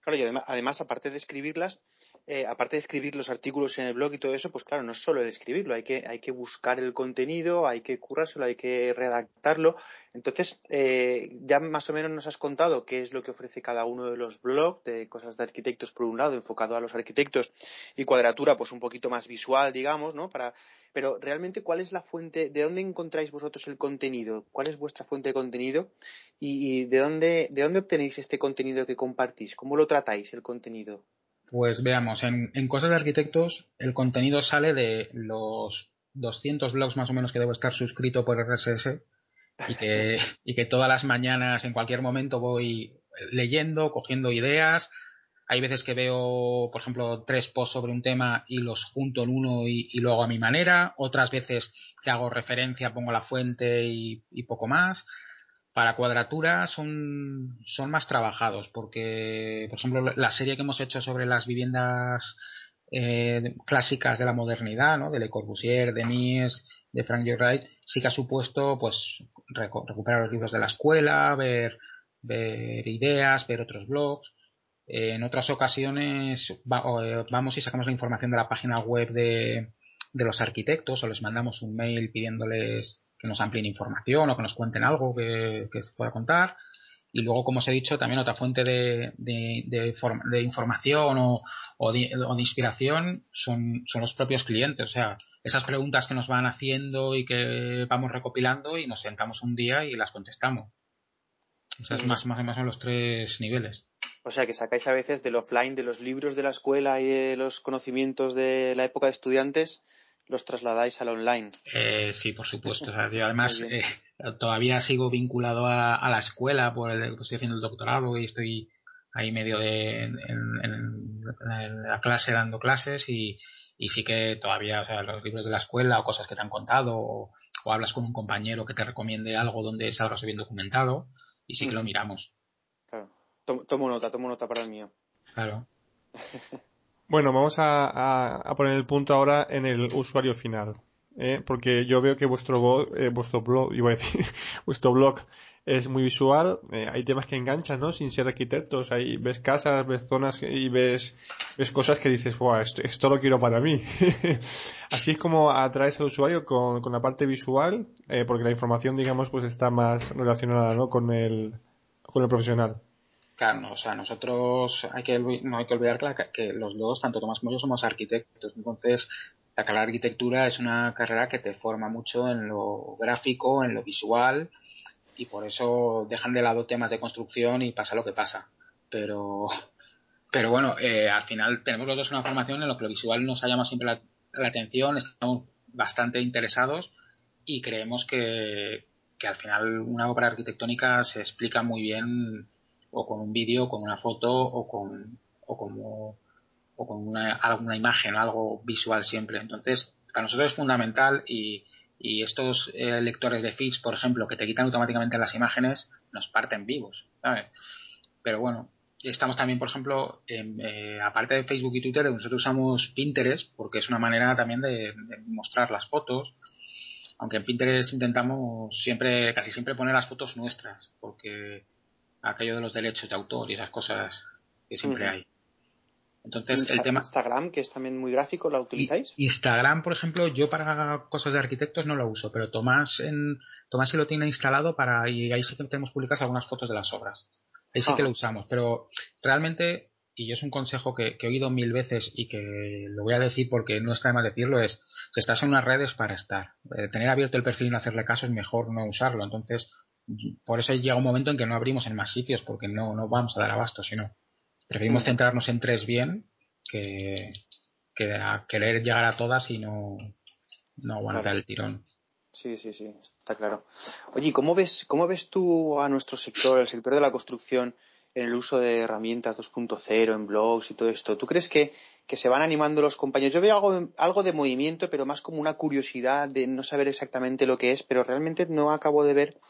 Claro, y además, aparte de escribirlas, eh, aparte de escribir los artículos en el blog y todo eso, pues claro, no es solo el escribirlo, hay que, hay que buscar el contenido, hay que currárselo, hay que redactarlo. Entonces, eh, ya más o menos nos has contado qué es lo que ofrece cada uno de los blogs, de cosas de arquitectos por un lado, enfocado a los arquitectos, y cuadratura, pues un poquito más visual, digamos, ¿no? Para, pero realmente, ¿cuál es la fuente, de dónde encontráis vosotros el contenido? ¿Cuál es vuestra fuente de contenido? ¿Y, de, dónde, de dónde obtenéis este contenido que compartís? ¿Cómo lo tratáis el contenido? Pues veamos, en, en cosas de arquitectos el contenido sale de los 200 blogs más o menos que debo estar suscrito por RSS y que, y que todas las mañanas en cualquier momento voy leyendo, cogiendo ideas, hay veces que veo, por ejemplo, tres posts sobre un tema y los junto en uno y, y lo hago a mi manera. Otras veces que hago referencia, pongo la fuente y, poco más. Para cuadratura son, son más trabajados porque, por ejemplo, la serie que hemos hecho sobre las viviendas eh, clásicas de la modernidad, ¿no? De Le Corbusier, de Mies, de Frank Lloyd Wright, sí que ha supuesto, pues, recuperar los libros de la escuela, ver, ver ideas, ver otros blogs en otras ocasiones eh, vamos y sacamos la información de la página web de, de los arquitectos o les mandamos un mail pidiéndoles que nos amplíen información o que nos cuenten algo que, se pueda contar. Y luego, como os he dicho, también otra fuente de, de, de, información o, o, de, inspiración son, son los propios clientes. O sea, esas preguntas que nos van haciendo y que vamos recopilando y nos sentamos un día y las contestamos. Esos más, más o menos son los tres niveles. O sea, que sacáis a veces del offline, de los libros de la escuela y de los conocimientos de la época de estudiantes, los trasladáis al online. Eh, sí, por supuesto. yo además eh, todavía sigo vinculado a, la escuela, por el, estoy haciendo el doctorado y estoy ahí medio de en, la clase dando clases y, y, sí que todavía, o sea, los libros de la escuela o cosas que te han contado o, hablas con un compañero que te recomiende algo donde salgas bien documentado y sí que lo miramos. Tomo, nota, tomo nota para el mío. Claro. bueno, vamos a, poner el punto ahora en el usuario final. ¿eh? Porque yo veo que vuestro, eh, vuestro blog, iba a decir, vuestro blog es muy visual. Eh, hay temas que enganchan, ¿no? Sin ser arquitectos. Ahí ves casas, ves zonas y ves, ves cosas que dices, wow, esto, lo quiero para mí. Así es como atraes al usuario con, con la parte visual, porque la información, digamos, pues está más relacionada, ¿no? Con el, con el profesional. Claro, o sea, nosotros hay que, no hay que olvidar que, los dos, tanto Tomás como yo, somos arquitectos. Entonces, la carrera de arquitectura es una carrera que te forma mucho en lo gráfico, en lo visual, y por eso dejan de lado temas de construcción y pasa lo que pasa. Pero, pero bueno, eh, al final tenemos los dos una formación en lo que lo visual nos ha llamado siempre la, atención, estamos bastante interesados y creemos que, que al final una obra arquitectónica se explica muy bien o con un vídeo, con una foto o con, o como, o con una, alguna imagen, algo visual siempre. Entonces, para nosotros es fundamental y, y estos eh, lectores de feeds, por ejemplo, que te quitan automáticamente las imágenes, nos parten vivos, ¿sabes? Pero bueno, estamos también, por ejemplo, eh, aparte de Facebook y Twitter, nosotros usamos Pinterest porque es una manera también de, mostrar las fotos. Aunque en Pinterest intentamos siempre, casi siempre poner las fotos nuestras, porque aquello de los derechos de autor y esas cosas que siempre hay. Entonces, el tema. Instagram, que es también muy gráfico, ¿la utilizáis? Instagram, por ejemplo, yo para cosas de arquitectos no lo uso, pero Tomás en Tomás sí lo tiene instalado para y ahí sí que tenemos publicadas algunas fotos de las obras. Ahí sí que lo usamos, pero realmente y yo es un consejo que, he oído mil veces y que lo voy a decir porque no está de más decirlo es si estás en unas redes para estar eh, tener abierto el perfil y no hacerle caso es mejor no usarlo entonces por eso llega un momento en que no abrimos en más sitios porque no, no vamos a dar abasto, sino preferimos centrarnos en tres bien que, que a querer llegar a todas y no, no aguantar el tirón. Sí, sí, sí, está claro. Oye, ¿cómo ves, ¿cómo ves tú a nuestro sector, el sector de la construcción, en el uso de herramientas 2.0, en blogs y todo esto? ¿Tú crees que, que, se van animando los compañeros? Yo veo algo, algo de movimiento, pero más como una curiosidad de no saber exactamente lo que es, pero realmente no acabo de ver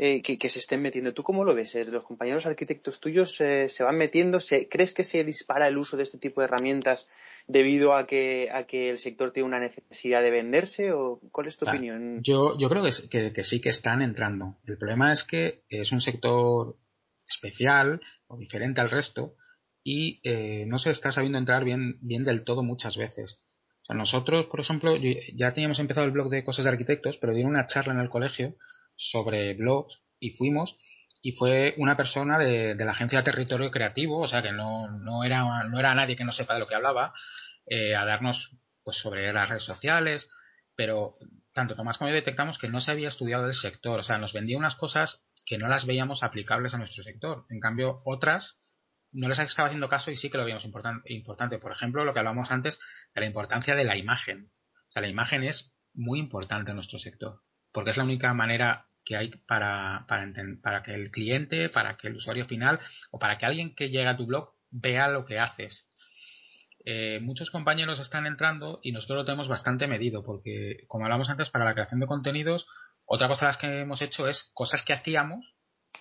eh, que, se estén metiendo. ¿Tú cómo lo ves? Eh, ¿Los compañeros arquitectos tuyos eh, se van metiendo? ¿Crees que se dispara el uso de este tipo de herramientas debido a que, a que el sector tiene una necesidad de venderse? ¿O cuál es tu opinión? Yo, yo creo que, que, sí que están entrando. El problema es que es un sector especial o diferente al resto y no se está sabiendo entrar bien, bien del todo muchas veces. O sea, nosotros, por ejemplo, ya teníamos empezado el blog de cosas de arquitectos, pero di una charla en el colegio sobre blogs y fuimos y fue una persona de, la agencia Territorio Creativo, o sea que no, no, era, no era nadie que no sepa de lo que hablaba, eh, a darnos pues sobre las redes sociales, pero tanto Tomás como yo detectamos que no se había estudiado el sector, o sea, nos vendía unas cosas que no las veíamos aplicables a nuestro sector. En cambio, otras no les estaba haciendo caso y sí que lo veíamos importante. Por ejemplo, lo que hablamos antes de la importancia de la imagen. O sea, la imagen es muy importante en nuestro sector, porque es la única manera que hay para, para, para que el cliente, para que el usuario final o para que alguien que llega a tu blog vea lo que haces. Eh, muchos compañeros están entrando y nosotros lo tenemos bastante medido porque, como hablamos antes, para la creación de contenidos, otra cosa las que hemos hecho es cosas que hacíamos,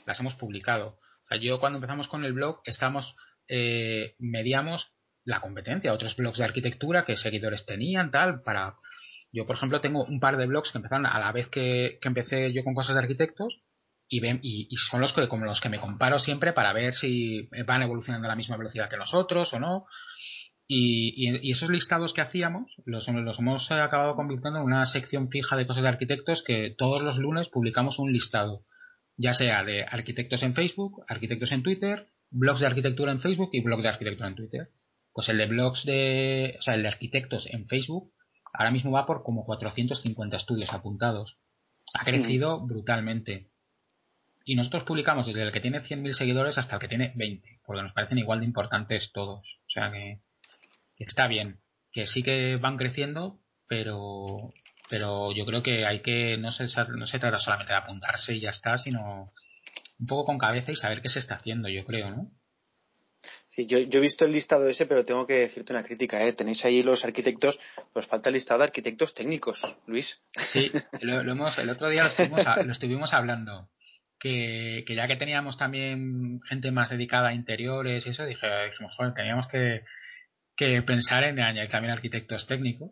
las hemos publicado. Yo cuando empezamos con el blog, estamos, eh, medíamos la competencia, otros blogs de arquitectura que seguidores tenían, tal, para yo, por ejemplo, tengo un par de blogs que empezaron a la vez que, empecé yo con cosas de arquitectos y, ven, y, son los que, los que me comparo siempre para ver si van evolucionando a la misma velocidad que nosotros o no. Y, esos listados que hacíamos los, los hemos acabado convirtiendo en una sección fija de cosas de arquitectos que todos los lunes publicamos un listado, ya sea de arquitectos en Facebook, arquitectos en Twitter, blogs de arquitectura en Facebook y blogs de arquitectura en Twitter. Pues el de blogs de, o sea, el de arquitectos en Facebook Ahora mismo va por como 450 estudios apuntados. Ha crecido brutalmente. Y nosotros publicamos desde el que tiene 100.000 seguidores hasta el que tiene 20, porque nos parecen igual de importantes todos. O sea que, está bien. Que sí que van creciendo, pero, pero yo creo que hay que, no se, no se trata solamente de apuntarse y ya está, sino un poco con cabeza y saber qué se está haciendo, yo creo, ¿no? Sí, yo, he visto el listado ese, pero tengo que decirte una crítica. ¿eh? Tenéis ahí los arquitectos, pues falta el listado de arquitectos técnicos, Luis. Sí, lo, hemos, el otro día lo estuvimos, hablando. Que, ya que teníamos también gente más dedicada a interiores y eso, dije, dijimos, joder, teníamos que, pensar en añadir también arquitectos técnicos.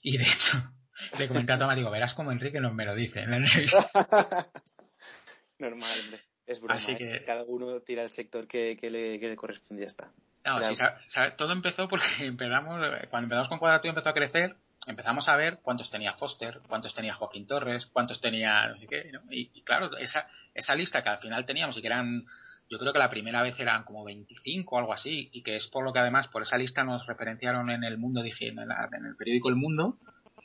Y de hecho, le comenté a Tomás, digo, verás como Enrique no me lo dice en la entrevista. Normal, hombre. Es broma, Así ¿eh? que... cada uno tira el sector que, le, corresponde y ya está. todo empezó porque empezamos, cuando empezamos con Cuadratura empezó a crecer, empezamos a ver cuántos tenía Foster, cuántos tenía Joaquín Torres, cuántos tenía no sé qué, y, claro, esa, esa lista que al final teníamos y que eran yo creo que la primera vez eran como 25 o algo así, y que es por lo que además por esa lista nos referenciaron en el Mundo, dije, en, en el periódico El Mundo.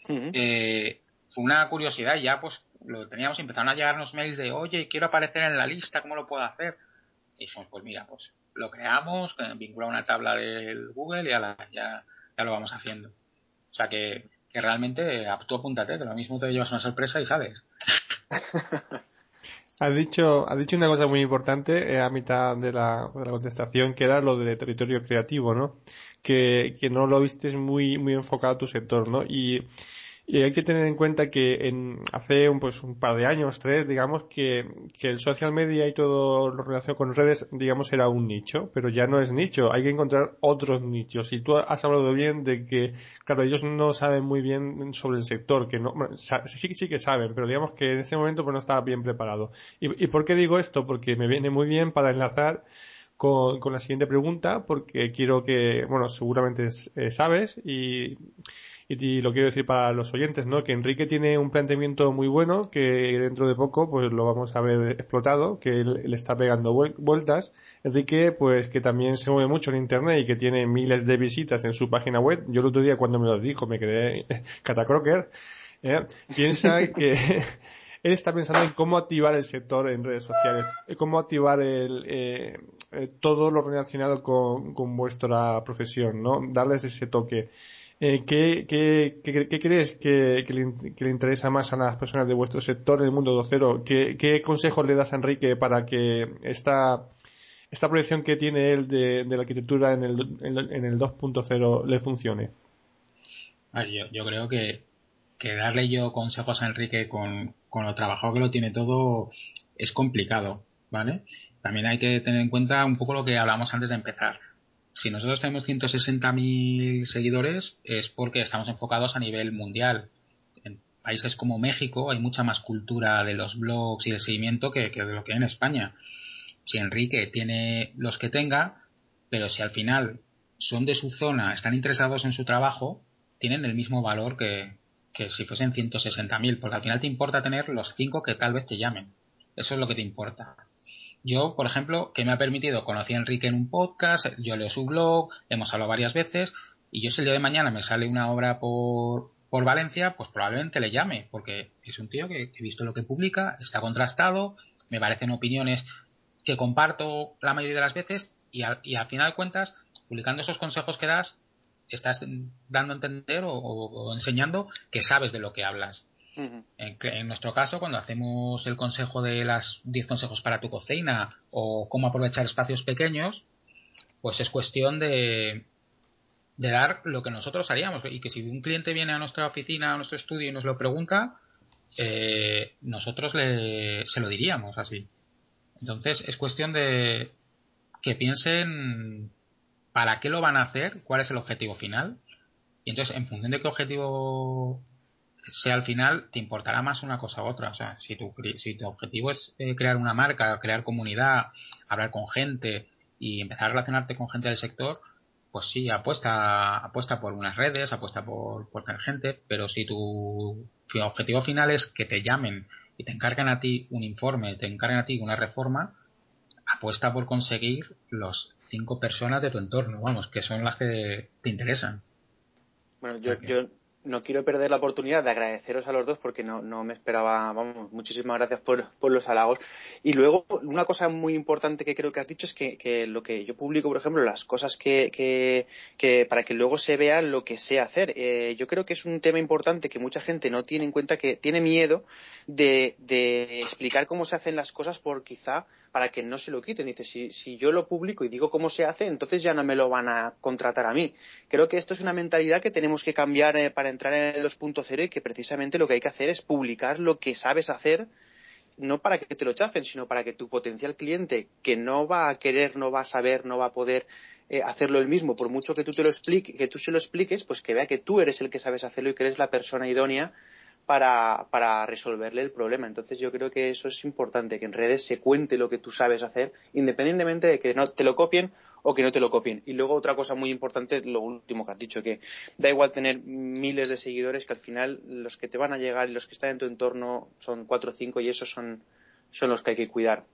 eh, fue una curiosidad y ya pues lo teníamos, empezaron a llegarnos mails de, oye, quiero aparecer en la lista, ¿cómo lo puedo hacer? Y dijimos, pues mira, pues lo creamos, vincula una tabla del Google y ya, ya, ya lo vamos haciendo. O sea que, que realmente tú apúntate, que lo mismo te llevas una sorpresa y sales. Has dicho, has dicho una cosa muy importante eh, a mitad de la, de la, contestación, que era lo de territorio creativo, ¿no? Que, que no lo viste muy, muy enfocado a tu sector, ¿no? Y, y hay que tener en cuenta que en, hace un, pues, un par de años, tres, digamos, que, que el social media y todo lo relacionado con redes, digamos, era un nicho, pero ya no es nicho. Hay que encontrar otros nichos. Y tú has hablado bien de que, claro, ellos no saben muy bien sobre el sector, que no, bueno, sí, sí que saben, pero digamos que en ese momento pues no estaba bien preparado. ¿Y, y por qué digo esto? Porque me viene muy bien para enlazar con, con la siguiente pregunta, porque quiero que, bueno, seguramente eh, sabes y, y lo quiero decir para los oyentes, ¿no? Que Enrique tiene un planteamiento muy bueno que dentro de poco pues lo vamos a ver explotado, que él, le está pegando vueltas. Enrique pues que también se mueve mucho en internet y que tiene miles de visitas en su página web. Yo el otro día cuando me lo dijo me quedé catacroker. ¿eh? Piensa que él está pensando en cómo activar el sector en redes sociales, cómo activar el, eh, eh, todo lo relacionado con, con vuestra profesión, ¿no? Darles ese toque. Eh, ¿qué, qué, qué, crees que, le, que, le, interesa más a las personas de vuestro sector en el mundo docero? ¿Qué, qué consejos le das a Enrique para que esta, esta proyección que tiene él de, la arquitectura en el, en, el 2.0 le funcione? yo, creo que, que darle yo consejos a Enrique con, con lo trabajado que lo tiene todo es complicado, ¿vale? También hay que tener en cuenta un poco lo que hablamos antes de empezar si nosotros tenemos 160.000 seguidores es porque estamos enfocados a nivel mundial. En países como México hay mucha más cultura de los blogs y de seguimiento que, de lo que hay en España. Si Enrique tiene los que tenga, pero si al final son de su zona, están interesados en su trabajo, tienen el mismo valor que, que si fuesen 160.000, porque al final te importa tener los 5 que tal vez te llamen. Eso es lo que te importa. Yo, por ejemplo, que me ha permitido, conocí a Enrique en un podcast, yo leo su blog, hemos hablado varias veces, y yo si el día de mañana me sale una obra por, por Valencia, pues probablemente le llame, porque es un tío que, he visto lo que publica, está contrastado, me parecen opiniones que comparto la mayoría de las veces, y, y al final de cuentas, publicando esos consejos que das, estás dando a entender o, o enseñando que sabes de lo que hablas en, nuestro caso, cuando hacemos el consejo de las 10 consejos para tu cocina o cómo aprovechar espacios pequeños, pues es cuestión de, de dar lo que nosotros haríamos. Y que si un cliente viene a nuestra oficina, a nuestro estudio y nos lo pregunta, eh, nosotros le, se lo diríamos así. Entonces es cuestión de que piensen para qué lo van a hacer, cuál es el objetivo final. Y entonces, en función de qué objetivo sea al final te importará más una cosa u otra. O sea, si tu, si tu objetivo es eh, crear una marca, crear comunidad, hablar con gente y empezar a relacionarte con gente del sector, pues sí, apuesta, apuesta por unas redes, apuesta por, por tener gente, pero si tu, tu objetivo final es que te llamen y te encargan a ti un informe, te encargan a ti una reforma, apuesta por conseguir los cinco personas de tu entorno, vamos, que son las que te interesan. Bueno, yo, yo no quiero perder la oportunidad de agradeceros a los dos porque no, no me esperaba, vamos, muchísimas gracias por, por, los halagos. Y luego, una cosa muy importante que creo que has dicho es que, que lo que yo publico, por ejemplo, las cosas que, que, que para que luego se vea lo que sé hacer. Eh, yo creo que es un tema importante que mucha gente no tiene en cuenta, que tiene miedo de, de explicar cómo se hacen las cosas por quizá para que no se lo quiten. Dice, si, si yo lo publico y digo cómo se hace, entonces ya no me lo van a contratar a mí. Creo que esto es una mentalidad que tenemos que cambiar eh, para entrar en el 2.0 y que precisamente lo que hay que hacer es publicar lo que sabes hacer no para que te lo chafen, sino para que tu potencial cliente, que no va a querer, no va a saber, no va a poder eh, hacerlo él mismo, por mucho que tú te lo expliques, que tú se lo expliques, pues que vea que tú eres el que sabes hacerlo y que eres la persona idónea para, para resolverle el problema. Entonces yo creo que eso es importante, que en redes se cuente lo que tú sabes hacer, independientemente de que no te lo copien o que no te lo copien. Y luego otra cosa muy importante, lo último que has dicho, que da igual tener miles de seguidores, que al final los que te van a llegar y los que están en tu entorno son cuatro o cinco y esos son, son los que hay que cuidar.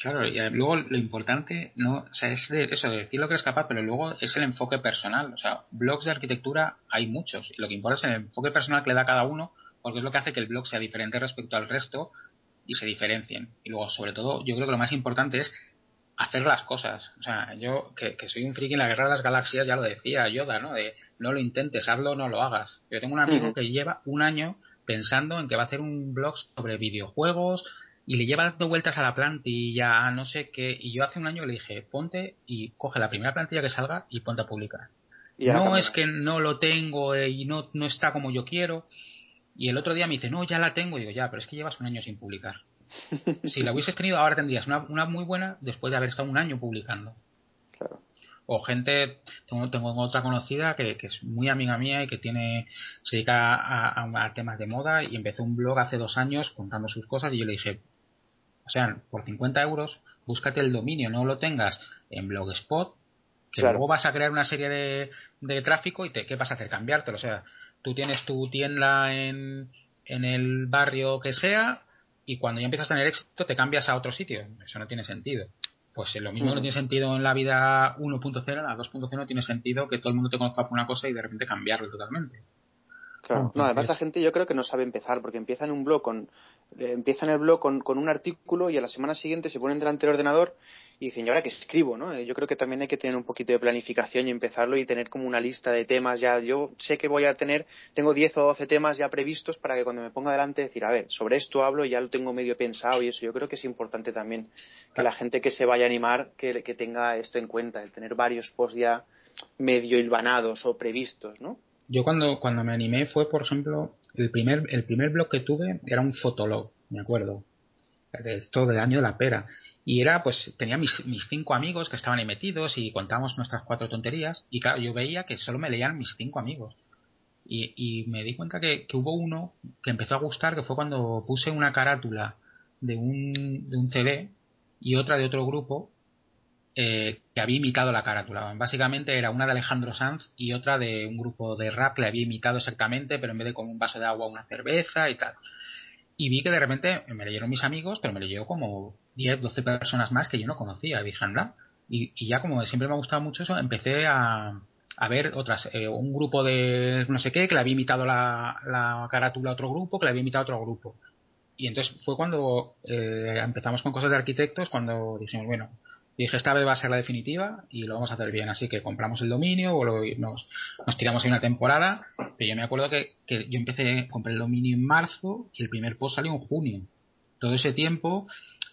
Claro, y luego lo importante no, o sea, es de eso, de decir lo que es capaz, pero luego es el enfoque personal. O sea, blogs de arquitectura hay muchos. Lo que importa es el enfoque personal que le da cada uno, porque es lo que hace que el blog sea diferente respecto al resto y se diferencien. Y luego, sobre todo, yo creo que lo más importante es hacer las cosas. O sea, yo que, soy un friki en la guerra de las galaxias, ya lo decía Yoda, ¿no? De no lo intentes, hazlo, no lo hagas. Yo tengo un amigo que lleva un año pensando en que va a hacer un blog sobre videojuegos, y le lleva dando vueltas a la plantilla, no sé qué, y yo hace un año le dije, ponte y coge la primera plantilla que salga y ponte a publicar. no es que no lo tengo eh, y no, no está como yo quiero. Y el otro día me dice, no, ya la tengo. Y digo, ya, pero es que llevas un año sin publicar. si la hubieses tenido, ahora tendrías una, una, muy buena después de haber estado un año publicando. Claro. O gente, tengo, tengo otra conocida que, que, es muy amiga mía y que tiene, se dedica a, a, temas de moda y empezó un blog hace dos años contando sus cosas y yo le dije, o sea, por 50 euros, búscate el dominio, no lo tengas en Blogspot, que luego vas a crear una serie de, de tráfico y te, ¿qué vas a hacer? Cambiártelo. O sea, tú tienes tu tienda en, en el barrio que sea y cuando ya empiezas a tener éxito te cambias a otro sitio. Eso no tiene sentido. Pues lo mismo no tiene sentido en la vida 1.0, en la 2.0 no tiene sentido que todo el mundo te conozca por una cosa y de repente cambiarlo totalmente. Claro. No, además la gente yo creo que no sabe empezar, porque empieza en un blog con, eh, empiezan el blog con, con, un artículo y a la semana siguiente se ponen delante del ordenador y dicen, ¿y ahora qué escribo? ¿no? Eh, yo creo que también hay que tener un poquito de planificación y empezarlo y tener como una lista de temas ya. Yo sé que voy a tener, tengo 10 o 12 temas ya previstos para que cuando me ponga delante decir, a ver, sobre esto hablo y ya lo tengo medio pensado y eso. Yo creo que es importante también que la gente que se vaya a animar que, que tenga esto en cuenta, el tener varios posts ya medio hilvanados o previstos, ¿no? Yo cuando, cuando me animé fue, por ejemplo, el primer, el primer blog que tuve era un fotolog, me acuerdo. De esto del año de la pera. Y era, pues, tenía mis, mis cinco amigos que estaban ahí metidos y contábamos nuestras cuatro tonterías. Y claro, yo veía que solo me leían mis cinco amigos. Y, y me di cuenta que, que, hubo uno que empezó a gustar, que fue cuando puse una carátula de un, de un CD y otra de otro grupo eh, que había imitado la carátula. Básicamente era una de Alejandro Sanz y otra de un grupo de rap que le había imitado exactamente, pero en vez de con un vaso de agua una cerveza y tal. Y vi que de repente me leyeron mis amigos, pero me leyó como 10, 12 personas más que yo no conocía. Dije, anda. Y, y ya como siempre me ha gustado mucho eso, empecé a, a ver otras, eh, un grupo de no sé qué, que le había imitado la, la carátula a otro grupo, que le había imitado a otro grupo. Y entonces fue cuando eh, empezamos con cosas de arquitectos, cuando dijimos, bueno, y dije, esta vez va a ser la definitiva y lo vamos a hacer bien. Así que compramos el dominio o nos, nos, tiramos ahí una temporada. Pero yo me acuerdo que, que, yo empecé, compré el dominio en marzo y el primer post salió en junio. Todo ese tiempo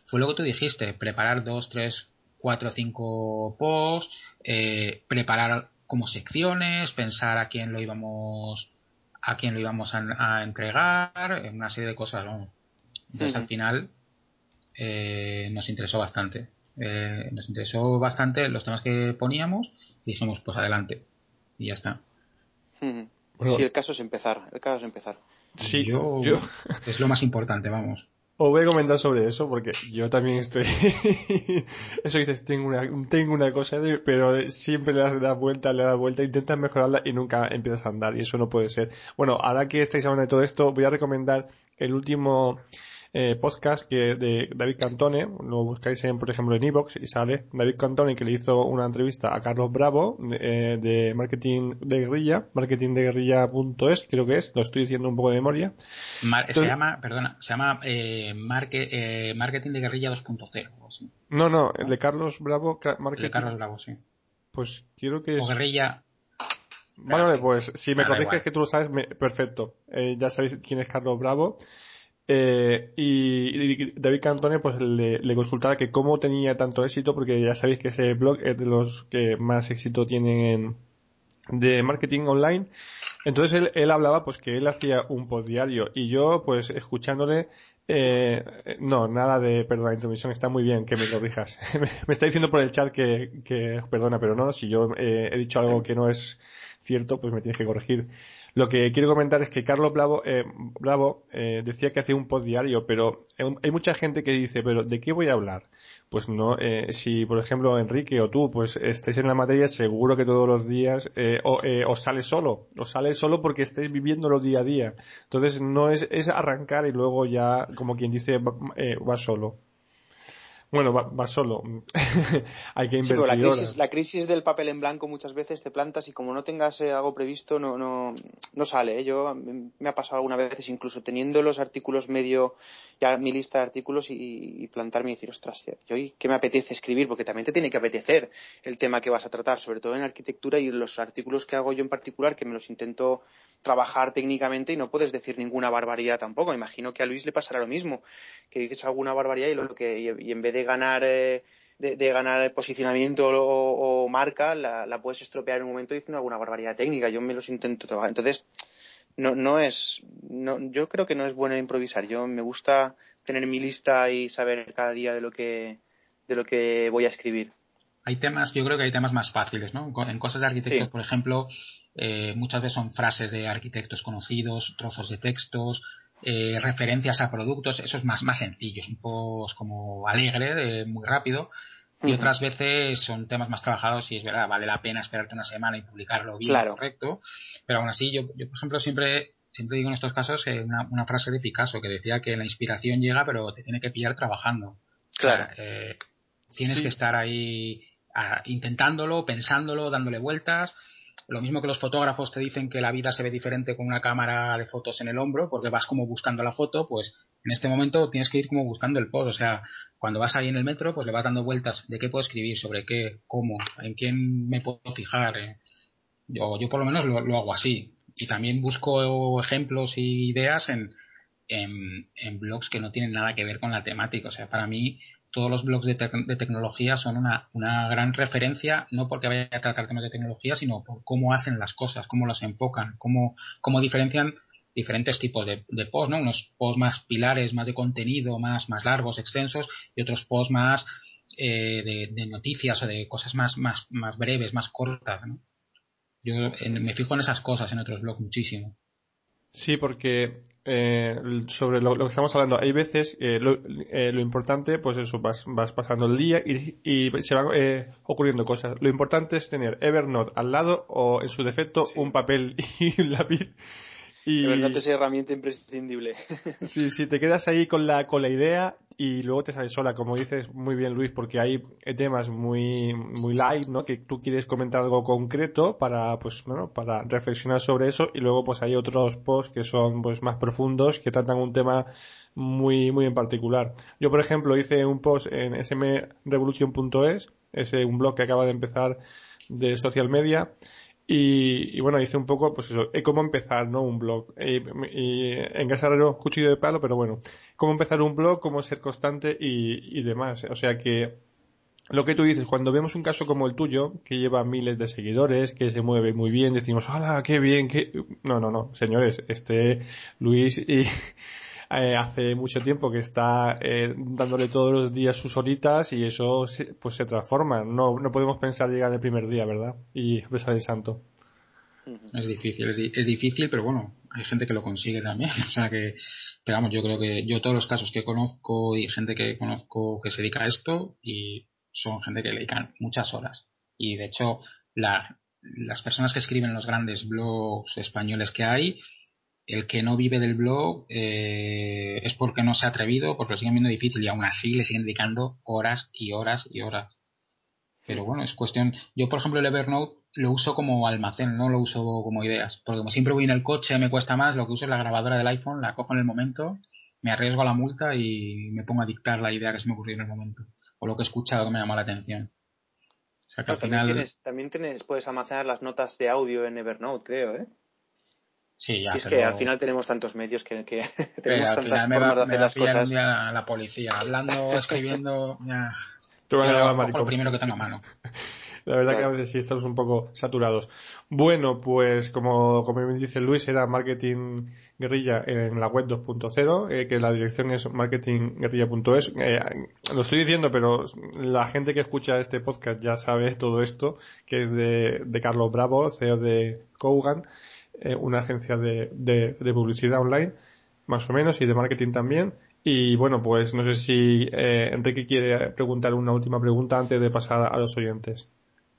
fue lo que tú dijiste, preparar dos, tres, cuatro, cinco posts, eh, preparar como secciones, pensar a quién lo íbamos a quién lo íbamos a, entregar, una serie de cosas. Entonces al final eh, nos interesó bastante eh, nos interesó bastante los temas que poníamos y dijimos, pues adelante. Y ya está. sí, el caso es empezar. El caso es empezar. Sí, yo, es lo más importante, vamos. Os voy a comentar sobre eso porque yo también estoy. eso dices, tengo una, tengo una cosa, pero siempre le das, vuelta, le das vuelta, intentas mejorarla y nunca empiezas a andar y eso no puede ser. Bueno, ahora que estáis hablando de todo esto, voy a recomendar el último eh, podcast que de David Cantone, lo buscáis en, por ejemplo en Evox y sale David Cantone que le hizo una entrevista a Carlos Bravo eh, de Marketing de Guerrilla, marketingdeguerrilla.es creo que es, lo estoy diciendo un poco de memoria. se llama, perdona, se llama eh, eh Marketing de Guerrilla 2.0. No, no, el de Carlos Bravo, marketing... de Carlos Bravo, sí. Pues quiero que es... O Guerrilla... Vale, pues si me corriges que tú lo sabes, perfecto. Eh, ya sabéis quién es Carlos Bravo. Eh, y, David Cantone pues le, le, consultaba que cómo tenía tanto éxito, porque ya sabéis que ese blog es de los que más éxito tienen de marketing online. Entonces él, él hablaba pues que él hacía un post diario y yo pues escuchándole eh, no, nada de, perdona, intermisión, está muy bien que me corrijas. me está diciendo por el chat que, que perdona, pero no, si yo eh, he dicho algo que no es cierto, pues me tienes que corregir. Lo que quiero comentar es que Carlos Bravo, eh, Bravo eh, decía que hacía un post diario, pero hay mucha gente que dice, pero ¿de qué voy a hablar? Pues no, eh, si por ejemplo Enrique o tú pues estáis en la materia, seguro que todos los días eh, o, eh, os sale solo, os sale solo porque estáis viviéndolo día a día. Entonces no es, es arrancar y luego ya, como quien dice, va, va solo. Bueno, va, solo. Hay que invertir. la, crisis, la, crisis, del papel en blanco muchas veces te plantas y como no tengas eh, algo previsto no, no, no sale. ¿eh? Yo me ha pasado algunas veces incluso teniendo los artículos medio, ya mi lista de artículos y, plantarme y decir, ostras, yo qué me apetece escribir, porque también te tiene que apetecer el tema que vas a tratar, sobre todo en arquitectura y los artículos que hago yo en particular, que me los intento trabajar técnicamente y no puedes decir ninguna barbaridad tampoco. Imagino que a Luis le pasará lo mismo, que dices alguna barbaridad y, lo que, y en vez de ganar eh, de, ganar posicionamiento o, marca, la, puedes estropear en un momento diciendo alguna barbaridad técnica. Yo me los intento trabajar. Entonces, no, no es, no, yo creo que no es bueno improvisar. Yo me gusta tener mi lista y saber cada día de lo que, de lo que voy a escribir. Hay temas, yo creo que hay temas más fáciles, ¿no? En cosas de arquitectos, por ejemplo, eh, muchas veces son frases de arquitectos conocidos, trozos de textos, eh, referencias a productos, eso es más, más sencillo, es un poco como alegre, muy rápido. Y otras veces son temas más trabajados y es verdad, vale la pena esperarte una semana y publicarlo bien, correcto. Pero aún así, yo, yo, por ejemplo, siempre, siempre digo en estos casos eh, una, una, frase de Picasso que decía que la inspiración llega, pero te tiene que pillar trabajando. Claro. Eh, tienes que estar ahí ah, intentándolo, pensándolo, dándole vueltas lo mismo que los fotógrafos te dicen que la vida se ve diferente con una cámara de fotos en el hombro, porque vas como buscando la foto, pues en este momento tienes que ir como buscando el post. O sea, cuando vas ahí en el metro, pues le vas dando vueltas de qué puedo escribir, sobre qué, cómo, en quién me puedo fijar. Eh. Yo, yo por lo menos lo, hago así. Y también busco ejemplos y ideas en, en, en blogs que no tienen nada que ver con la temática. O sea, para mí todos los blogs de, tecnología son una, gran referencia, no porque vaya a tratar temas de tecnología, sino por cómo hacen las cosas, cómo las enfocan, cómo, cómo diferencian diferentes tipos de, de posts, ¿no? Unos posts más pilares, más de contenido, más, más largos, extensos, y otros posts más eh, de, noticias o de cosas más, más, más breves, más cortas, ¿no? Yo me fijo en esas cosas en otros blogs muchísimo. Sí, porque eh, sobre lo, que estamos hablando, hay veces eh, lo, eh, lo, importante, pues eso, vas, vas pasando el día y, y se van eh, ocurriendo cosas. Lo importante es tener Evernote al lado o, en su defecto, un papel y un lápiz y... Evernote es herramienta imprescindible. sí, sí, te quedas ahí con la, con la idea y luego te sales sola, como dices muy bien Luis, porque hay temas muy, muy light, ¿no? Que tú quieres comentar algo concreto para, pues, bueno, para reflexionar sobre eso y luego pues hay otros posts que son pues más profundos, que tratan un tema muy, muy en particular. Yo, por ejemplo, hice un post en smrevolution.es, es un blog que acaba de empezar de social media, y, bueno, hice un poco, pues eso, eh, cómo empezar, ¿no? Un blog. Y, y en Casarrero, cuchillo de palo, pero bueno, cómo empezar un blog, cómo ser constante y, y demás. O sea que, lo que tú dices, cuando vemos un caso como el tuyo, que lleva miles de seguidores, que se mueve muy bien, decimos, ¡hala, qué bien! Qué... No, no, no, señores, este Luis y eh, hace mucho tiempo que está eh, dándole todos los días sus horitas y eso pues se transforma. No, no podemos pensar llegar el primer día, ¿verdad? Y besar el santo. Es difícil, es, difícil, pero bueno, hay gente que lo consigue también. O sea que, pero vamos, yo creo que yo todos los casos que conozco y gente que conozco que se dedica a esto y son gente que le dedican muchas horas. Y de hecho, la, las personas que escriben los grandes blogs españoles que hay, el que no vive del blog eh, es porque no se ha atrevido, porque lo siguen viendo difícil y aún así le siguen dedicando horas y horas y horas. Pero bueno, es cuestión. Yo, por ejemplo, el Evernote lo uso como almacén, no lo uso como ideas. Porque como siempre voy en el coche, me cuesta más, lo que uso es la grabadora del iPhone, la cojo en el momento, me arriesgo a la multa y me pongo a dictar la idea que se me ocurrió en el momento. O lo que he escuchado que me llama la atención. O sea que al final... tienes, también tienes, puedes almacenar las notas de audio en Evernote, creo, ¿eh? Sí, ya, es que al final tenemos tantos medios que, tenemos tantas formas de hacer las cosas. la policía, hablando, escribiendo, ya. lo primero que tengo a mano. La verdad que a veces sí estamos un poco saturados. Bueno, pues como, como me dice Luis, era Marketing Guerrilla en la web 2.0, eh, que la dirección es marketingguerrilla.es. Eh, lo estoy diciendo, pero la gente que escucha este podcast ya sabe todo esto, que es de, de Carlos Bravo, CEO de Kogan. Eh, una agencia de, de, publicidad online, más o menos, y de marketing también. Y bueno, pues no sé si eh, Enrique quiere preguntar una última pregunta antes de pasar a los oyentes.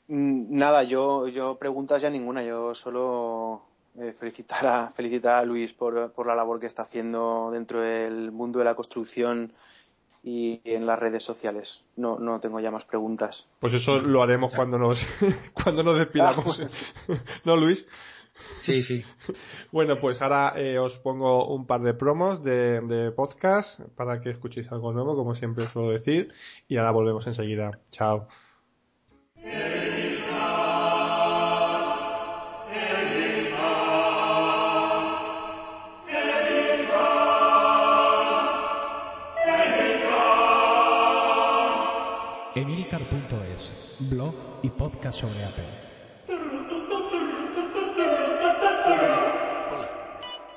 Mm, nada, yo, yo preguntas ya ninguna, yo solo eh, felicitar, a, felicitar a Luis por, por la labor que está haciendo dentro del mundo de la construcción y en las redes sociales. No, no tengo ya más preguntas. Pues eso lo haremos cuando nos, cuando nos despidamos. Ah, ¿No, Luis? Sí, sí. Bueno, pues ahora eh, os pongo un par de promos de, de, podcast para que escuchéis algo nuevo, como siempre os suelo decir, y ahora volvemos enseguida. Chao. Emilcar.es, blog y podcast sobre Apple.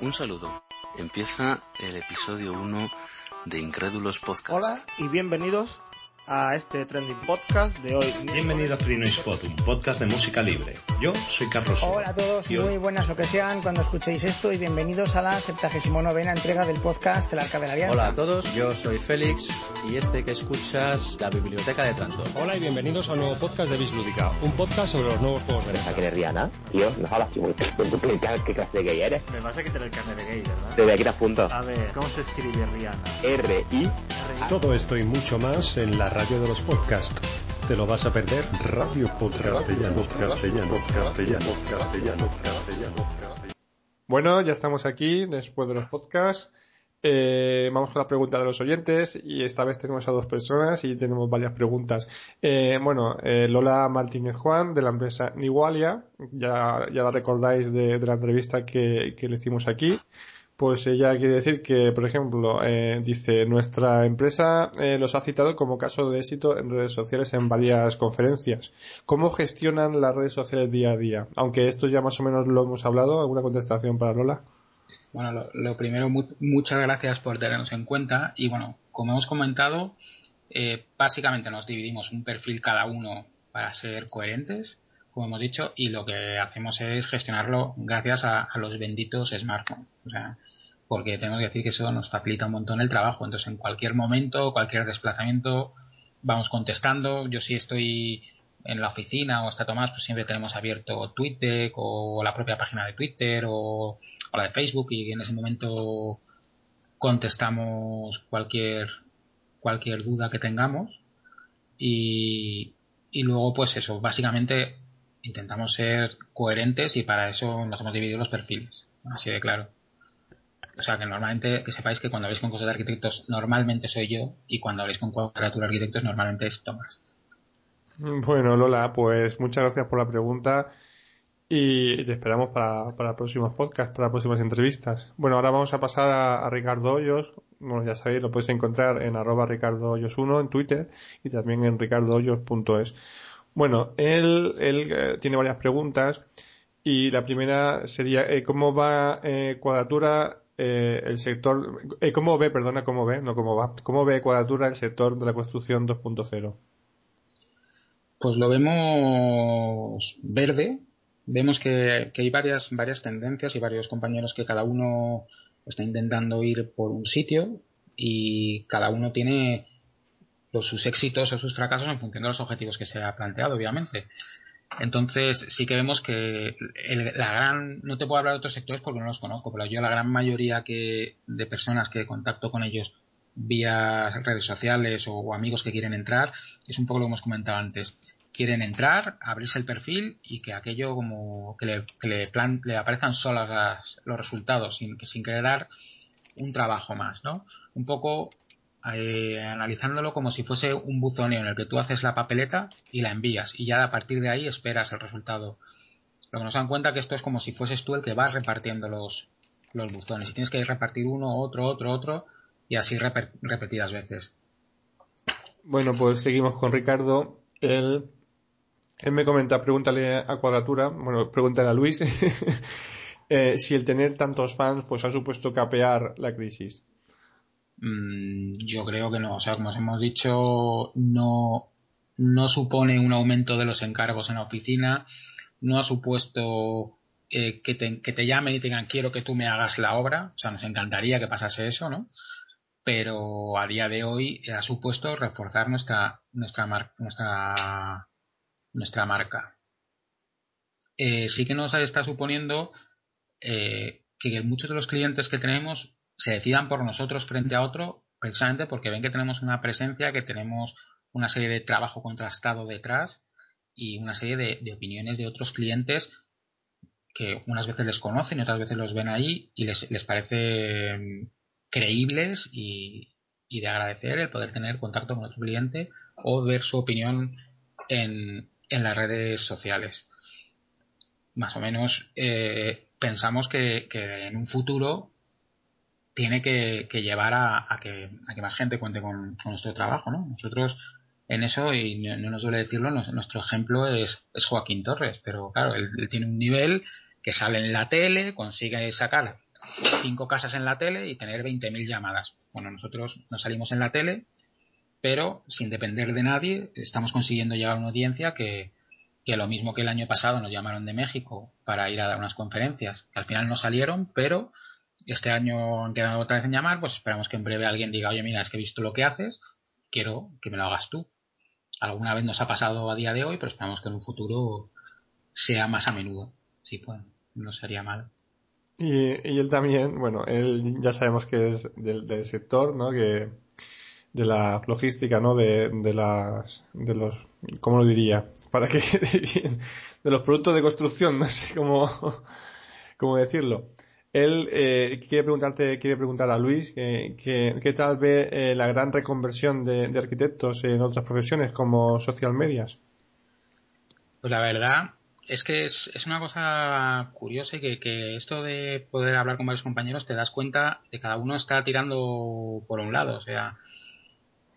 Un saludo. Empieza el episodio 1 de Incrédulos Podcast. Hola y bienvenidos a este trending podcast de hoy. Bienvenido a Free Noise Pod, un podcast de música libre. Yo soy Carlos. Hola a todos, muy buenas lo que sean cuando escuchéis esto y bienvenidos a la 79 entrega del podcast El Arca de la Alianza. Hola a todos, yo soy Félix y este que escuchas la Biblioteca de Tranto. Hola y bienvenidos a un nuevo podcast de Bislúdica, un podcast sobre los nuevos juegos de mesa. que eres Rihanna? Tío, no hablas muy ¿Qué clase de gay eres? Me vas a quitar el carnet de gay, ¿verdad? Te voy a quitar puntos. A ver, ¿cómo se escribe Rihanna? R-I. Todo esto y mucho más en la radio de los podcasts. ¿Te lo vas a perder? Radio Podcastellano, castellano, castellano, castellano, castellano, Bueno, ya estamos aquí después de los podcasts. Eh, vamos con la pregunta de los oyentes y esta vez tenemos a dos personas y tenemos varias preguntas. Eh, bueno, eh, Lola Martínez Juan de la empresa Nigualia, ya, ya la recordáis de, de la entrevista que, que le hicimos aquí. Pues ella quiere decir que, por ejemplo, eh, dice, nuestra empresa eh, los ha citado como caso de éxito en redes sociales en varias conferencias. ¿Cómo gestionan las redes sociales día a día? Aunque esto ya más o menos lo hemos hablado, ¿alguna contestación para Lola? Bueno, lo, primero, muchas gracias por tenernos en cuenta y bueno, como hemos comentado, eh, básicamente nos dividimos un perfil cada uno para ser coherentes, como hemos dicho, y lo que hacemos es gestionarlo gracias a, los benditos smartphones. O sea, porque tenemos que decir que eso nos facilita un montón el trabajo. Entonces, en cualquier momento, cualquier desplazamiento, vamos contestando. Yo si estoy en la oficina o está Tomás, pues siempre tenemos abierto Twitter o la propia página de Twitter o, la de Facebook y en ese momento contestamos cualquier cualquier duda que tengamos y, y luego pues eso, básicamente intentamos ser coherentes y para eso nos hemos dividido los perfiles, así de claro. O sea, que normalmente, que sepáis que cuando habléis con cosas de arquitectos, normalmente soy yo, y cuando habléis con cuadratura de arquitectos, normalmente es Tomás. Bueno, Lola, pues muchas gracias por la pregunta y te esperamos para, para próximos podcasts, para próximas entrevistas. Bueno, ahora vamos a pasar a, Ricardo Hoyos. Bueno, ya sabéis, lo podéis encontrar en arroba Ricardo Hoyos 1 en Twitter y también en ricardohoyos.es. Bueno, él, él eh, tiene varias preguntas y la primera sería eh, ¿cómo va eh, cuadratura eh, el sector, eh, ¿cómo ve, perdona, cómo ve, no cómo va, cómo ve Cuadratura el sector de la construcción 2.0? Pues lo vemos verde, vemos que, hay varias, varias tendencias y varios compañeros que cada uno está intentando ir por un sitio y cada uno tiene los, sus éxitos o sus fracasos en función de los objetivos que se ha planteado, obviamente. Entonces, sí que vemos que la gran, no te puedo hablar de otros sectores porque no los conozco, pero yo la gran mayoría que, de personas que contacto con ellos vía redes sociales o, amigos que quieren entrar, es un poco lo que hemos comentado antes. Quieren entrar, abrirse el perfil y que aquello como que le, que le, plan, le aparezcan solas los resultados sin, sin dar un trabajo más, ¿no? Un poco eh, analizándolo como si fuese un buzoneo en el que tú haces la papeleta y la envías y ya a partir de ahí esperas el resultado. Lo que nos dan cuenta que esto es como si fueses tú el que vas repartiendo los, los buzones y tienes que repartir uno, otro, otro, otro y así repetidas veces. Bueno, pues seguimos con Ricardo. Él, él me comenta, pregúntale a Cuadratura, bueno, pregúntale a Luis, eh, si el tener tantos fans pues ha supuesto capear la crisis. Mm, yo creo que no. O sea, como os hemos dicho, no, no supone un aumento de los encargos en la oficina, no ha supuesto eh, que, te, que te llamen y te digan quiero que tú me hagas la obra. O sea, nos encantaría que pasase eso, ¿no? Pero a día de hoy ha supuesto reforzar nuestra, nuestra, nuestra, nuestra marca. Eh, sí que nos está suponiendo eh, que muchos de los clientes que tenemos se decidan por nosotros frente a otro precisamente porque ven que tenemos una presencia, que tenemos una serie de trabajo contrastado detrás y una serie de, opiniones de otros clientes que unas veces les conocen y otras veces los ven ahí y les, les parece mm, creíbles y, de agradecer el poder tener contacto con otro cliente o ver su opinión en, en las redes sociales. Más o menos eh, pensamos que, en un futuro tiene que, llevar a, que, a, que, más gente cuente con, nuestro trabajo. ¿no? Nosotros en eso, y no, nos duele decirlo, nuestro ejemplo es, es Joaquín Torres, pero claro, él, tiene un nivel que sale en la tele, consigue sacar cinco casas en la tele y tener 20.000 llamadas. Bueno, nosotros no salimos en la tele, pero sin depender de nadie, estamos consiguiendo llegar a una audiencia que, que lo mismo que el año pasado nos llamaron de México para ir a dar unas conferencias, que al final no salieron, pero este año han quedado otra vez en llamar, pues esperamos que en breve alguien diga, oye, mira, es que he visto lo que haces, quiero que me lo hagas tú. Alguna vez nos ha pasado a día de hoy, pero esperamos que en un futuro sea más a menudo. Sí, pues, no sería mal. Y, él también, bueno, él ya sabemos que es del, sector, ¿no? Que de la logística, ¿no? De, de las, de los, ¿cómo lo diría? Para que de los productos de construcción, no sé cómo, cómo decirlo. Él eh, quiere preguntarte, quiere preguntar a Luis que, qué tal ve eh, la gran reconversión de, arquitectos en otras profesiones como social medias. Pues la verdad es que es, es una cosa curiosa y que, que, esto de poder hablar con varios compañeros te das cuenta de que cada uno está tirando por un lado. O sea,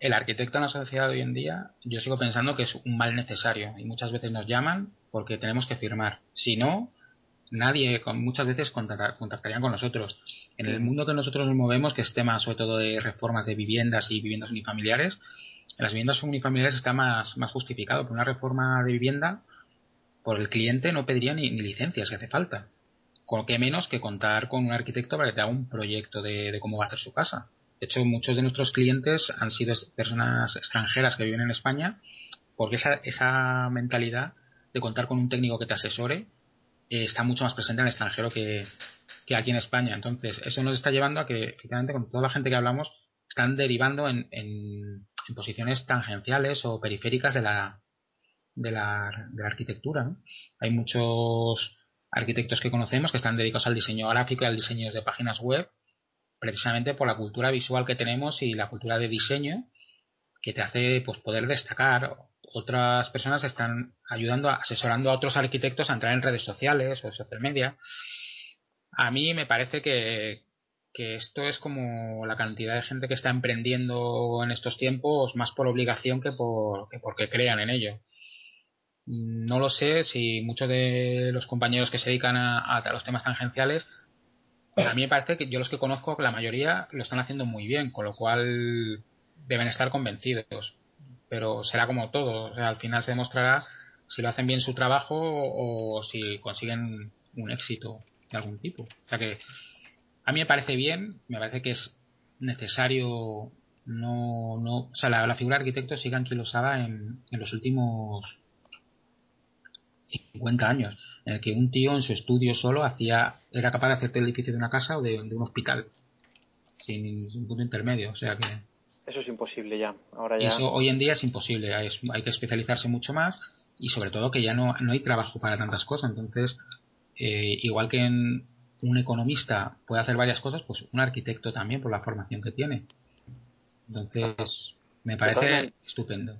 el arquitecto en la sociedad de hoy en día, yo sigo pensando que es un mal necesario y muchas veces nos llaman porque tenemos que firmar. Si no, nadie con, muchas veces contactar, contactarían con nosotros. En el mundo que nosotros nos movemos, que es tema sobre todo de reformas de viviendas y viviendas unifamiliares, en las viviendas unifamiliares está más, más justificado. Por una reforma de vivienda, por el cliente no pediría ni, licencias que hace falta. Con que menos que contar con un arquitecto para que te haga un proyecto de, cómo va a ser su casa. De hecho, muchos de nuestros clientes han sido personas extranjeras que viven en España porque esa, esa mentalidad de contar con un técnico que te asesore eh, está mucho más presente en el extranjero que, aquí en España. Entonces, eso nos está llevando a que, efectivamente, con toda la gente que hablamos, están derivando en, en posiciones tangenciales o periféricas de la, de la, de la arquitectura. Hay muchos arquitectos que conocemos que están dedicados al diseño gráfico y al diseño de páginas web, precisamente por la cultura visual que tenemos y la cultura de diseño que te hace pues poder destacar. Otras personas están ayudando, asesorando a otros arquitectos a entrar en redes sociales o social media. A mí me parece que, que esto es como la cantidad de gente que está emprendiendo en estos tiempos más por obligación que por que porque crean en ello. No lo sé si muchos de los compañeros que se dedican a, los temas tangenciales, a mí me parece que yo los que conozco, la mayoría lo están haciendo muy bien, con lo cual deben estar convencidos. Pero será como todo, al final se demostrará si lo hacen bien su trabajo o, si consiguen un éxito de algún tipo. O sea que a mí me parece bien, me parece que es necesario no, no, o sea, la, figura de arquitecto sigue anquilosada en, los últimos 50 años, en el que un tío en su estudio solo hacía, era capaz de hacerte el edificio de una casa o de, un hospital, sin un punto intermedio, o sea que... Eso es imposible ya, ahora ya... Eso hoy en día es imposible, hay que especializarse mucho más y sobre todo que ya no, no hay trabajo para tantas cosas, entonces, eh, igual que en un economista puede hacer varias cosas, pues un arquitecto también por la formación que tiene. Entonces, me parece estupendo.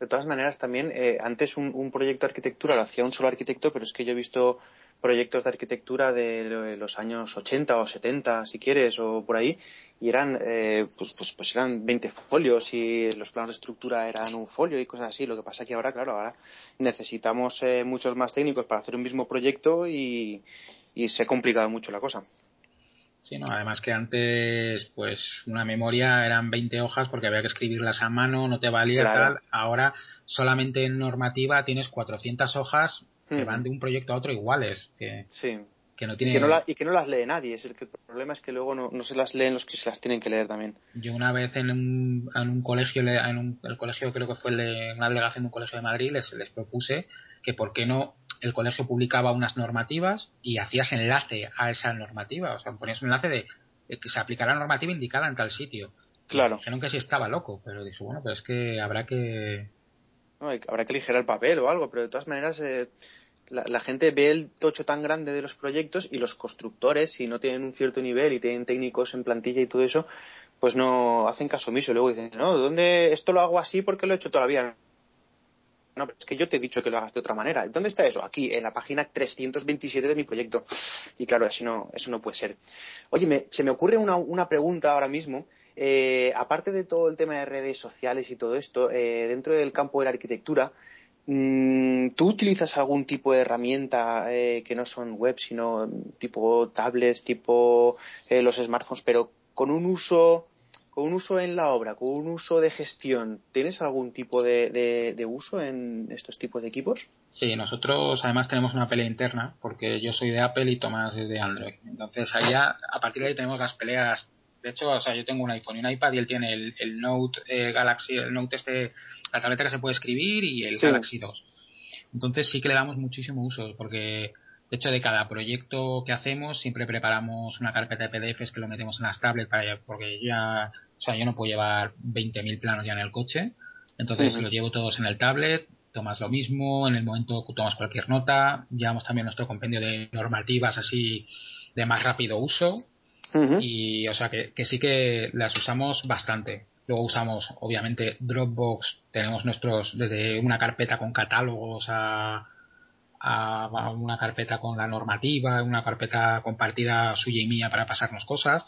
De todas maneras, también, eh, antes un, proyecto de arquitectura lo hacía un solo arquitecto, pero es que yo he visto proyectos de arquitectura de los años 80 o 70, si quieres, o por ahí, y eran, eh, pues, pues, pues, eran 20 folios y los planos de estructura eran un folio y cosas así. Lo que pasa es que ahora, claro, ahora necesitamos eh, muchos más técnicos para hacer un mismo proyecto y, y se ha complicado mucho la cosa. Sí, no, además que antes, pues una memoria eran 20 hojas porque había que escribirlas a mano, no te valía tal. Ahora solamente en normativa tienes 400 hojas que van de un proyecto a otro iguales. Que, sí. Que no y, que no y, que no las lee nadie. Es el, que el problema es que luego no, no, se las leen los que se las tienen que leer también. Yo una vez en un, en un colegio, en un, el colegio creo que fue el de una delegación de un colegio de Madrid, les, les propuse que por qué no el colegio publicaba unas normativas y hacías enlace a esa normativa. O sea, ponías un enlace de, que se aplicará la normativa indicada en tal sitio. Claro. Dijeron que sí estaba loco, pero dije, bueno, pero es que habrá que... No, habrá que aligerar el papel o algo, pero de todas maneras eh, la, la, gente ve el tocho tan grande de los proyectos y los constructores, si no tienen un cierto nivel y tienen técnicos en plantilla y todo eso, pues no hacen caso omiso. Luego dicen, no, ¿dónde esto lo hago así porque lo he hecho todavía? No, pero es que yo te he dicho que lo hagas de otra manera. ¿Dónde está eso? Aquí, en la página 327 de mi proyecto. Y claro, así no, eso no puede ser. Oye, me, se me ocurre una, una pregunta ahora mismo. Eh, aparte de todo el tema de redes sociales y todo esto, eh, dentro del campo de la arquitectura, mmm, ¿tú utilizas algún tipo de herramienta eh, que no son web, sino tipo tablets, tipo los smartphones, pero con un uso con un uso en la obra, con un uso de gestión, ¿tienes algún tipo de, de, de, uso en estos tipos de equipos? Sí, nosotros además tenemos una pelea interna, porque yo soy de Apple y Tomás es de Android. Entonces allá, a partir de ahí tenemos las peleas. De hecho, o sea, yo tengo un iPhone y un iPad y él tiene el, el Note eh, Galaxy, el Note este, la tableta que se puede escribir y el sí. Galaxy 2. Entonces sí que le damos muchísimo uso, porque de hecho, de cada proyecto que hacemos, siempre preparamos una carpeta de PDFs que lo metemos en las tablets para porque ya, o sea, yo no puedo llevar 20.000 planos ya en el coche. Entonces, uh -huh. los llevo todos en el tablet, tomas lo mismo, en el momento tomas cualquier nota, llevamos también nuestro compendio de normativas así de más rápido uso. Uh -huh. Y, o sea, que, que sí que las usamos bastante. Luego usamos, obviamente, Dropbox, tenemos nuestros, desde una carpeta con catálogos a, a una carpeta con la normativa, una carpeta compartida suya y mía para pasarnos cosas.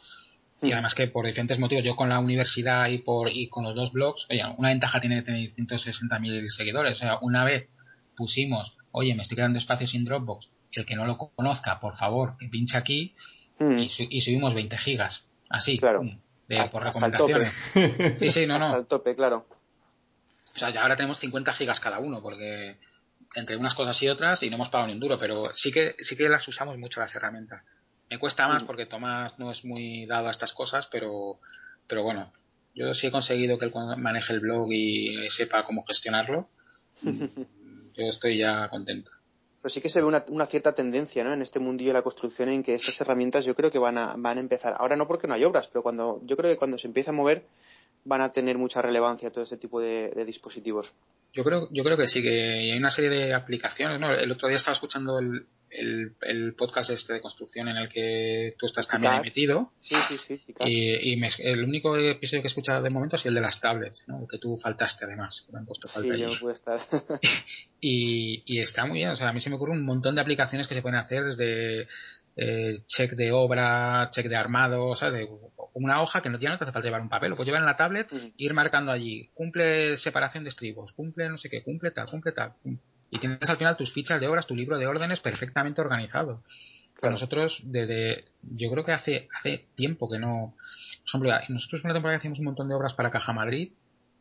Y además que por diferentes motivos, yo con la universidad y por y con los dos blogs, oye, una ventaja tiene tener 160.000 seguidores. O sea, una vez pusimos, oye, me estoy quedando espacio sin Dropbox, el que no lo conozca, por favor, que pinche aquí mm. y, su y, subimos 20 gigas. Así, claro. pum, de, hasta, por recomendaciones. Sí, sí, no, no. Hasta el tope, claro. O sea, ya ahora tenemos 50 gigas cada uno, porque entre unas cosas y otras y no hemos pagado ni un duro, pero sí que sí que las usamos mucho las herramientas. Me cuesta más porque Tomás no es muy dado a estas cosas, pero pero bueno, yo sí he conseguido que él maneje el blog y sepa cómo gestionarlo. yo estoy ya contento. Pero sí que se ve una, una, cierta tendencia ¿no? en este mundillo de la construcción en que estas herramientas yo creo que van a, van a empezar. Ahora no porque no hay obras, pero cuando yo creo que cuando se empieza a mover van a tener mucha relevancia todo este tipo de, de dispositivos. Yo creo, yo creo que sí, que hay una serie de aplicaciones. ¿no? El otro día estaba escuchando el, el, el podcast este de construcción en el que tú estás también metido. Sí, sí, sí. Y, y me, el único episodio que he escuchado de momento es el de las tablets, ¿no? Que tú faltaste además. Que me han puesto falta sí, yo no pude estar. y, y está muy bien. O sea, a mí se me ocurre un montón de aplicaciones que se pueden hacer desde eh, check de obra, check de armado, ¿sabes? Una hoja que no, ya no te hace falta llevar un papel, lo puedes llevar en la tablet e ir marcando allí, cumple separación de estribos, cumple no sé qué, cumple tal, cumple tal. Y tienes al final tus fichas de obras, tu libro de órdenes perfectamente organizado. Claro. Nosotros, desde, yo creo que hace, hace tiempo que no, por ejemplo, nosotros una temporada hacíamos un montón de obras para Caja Madrid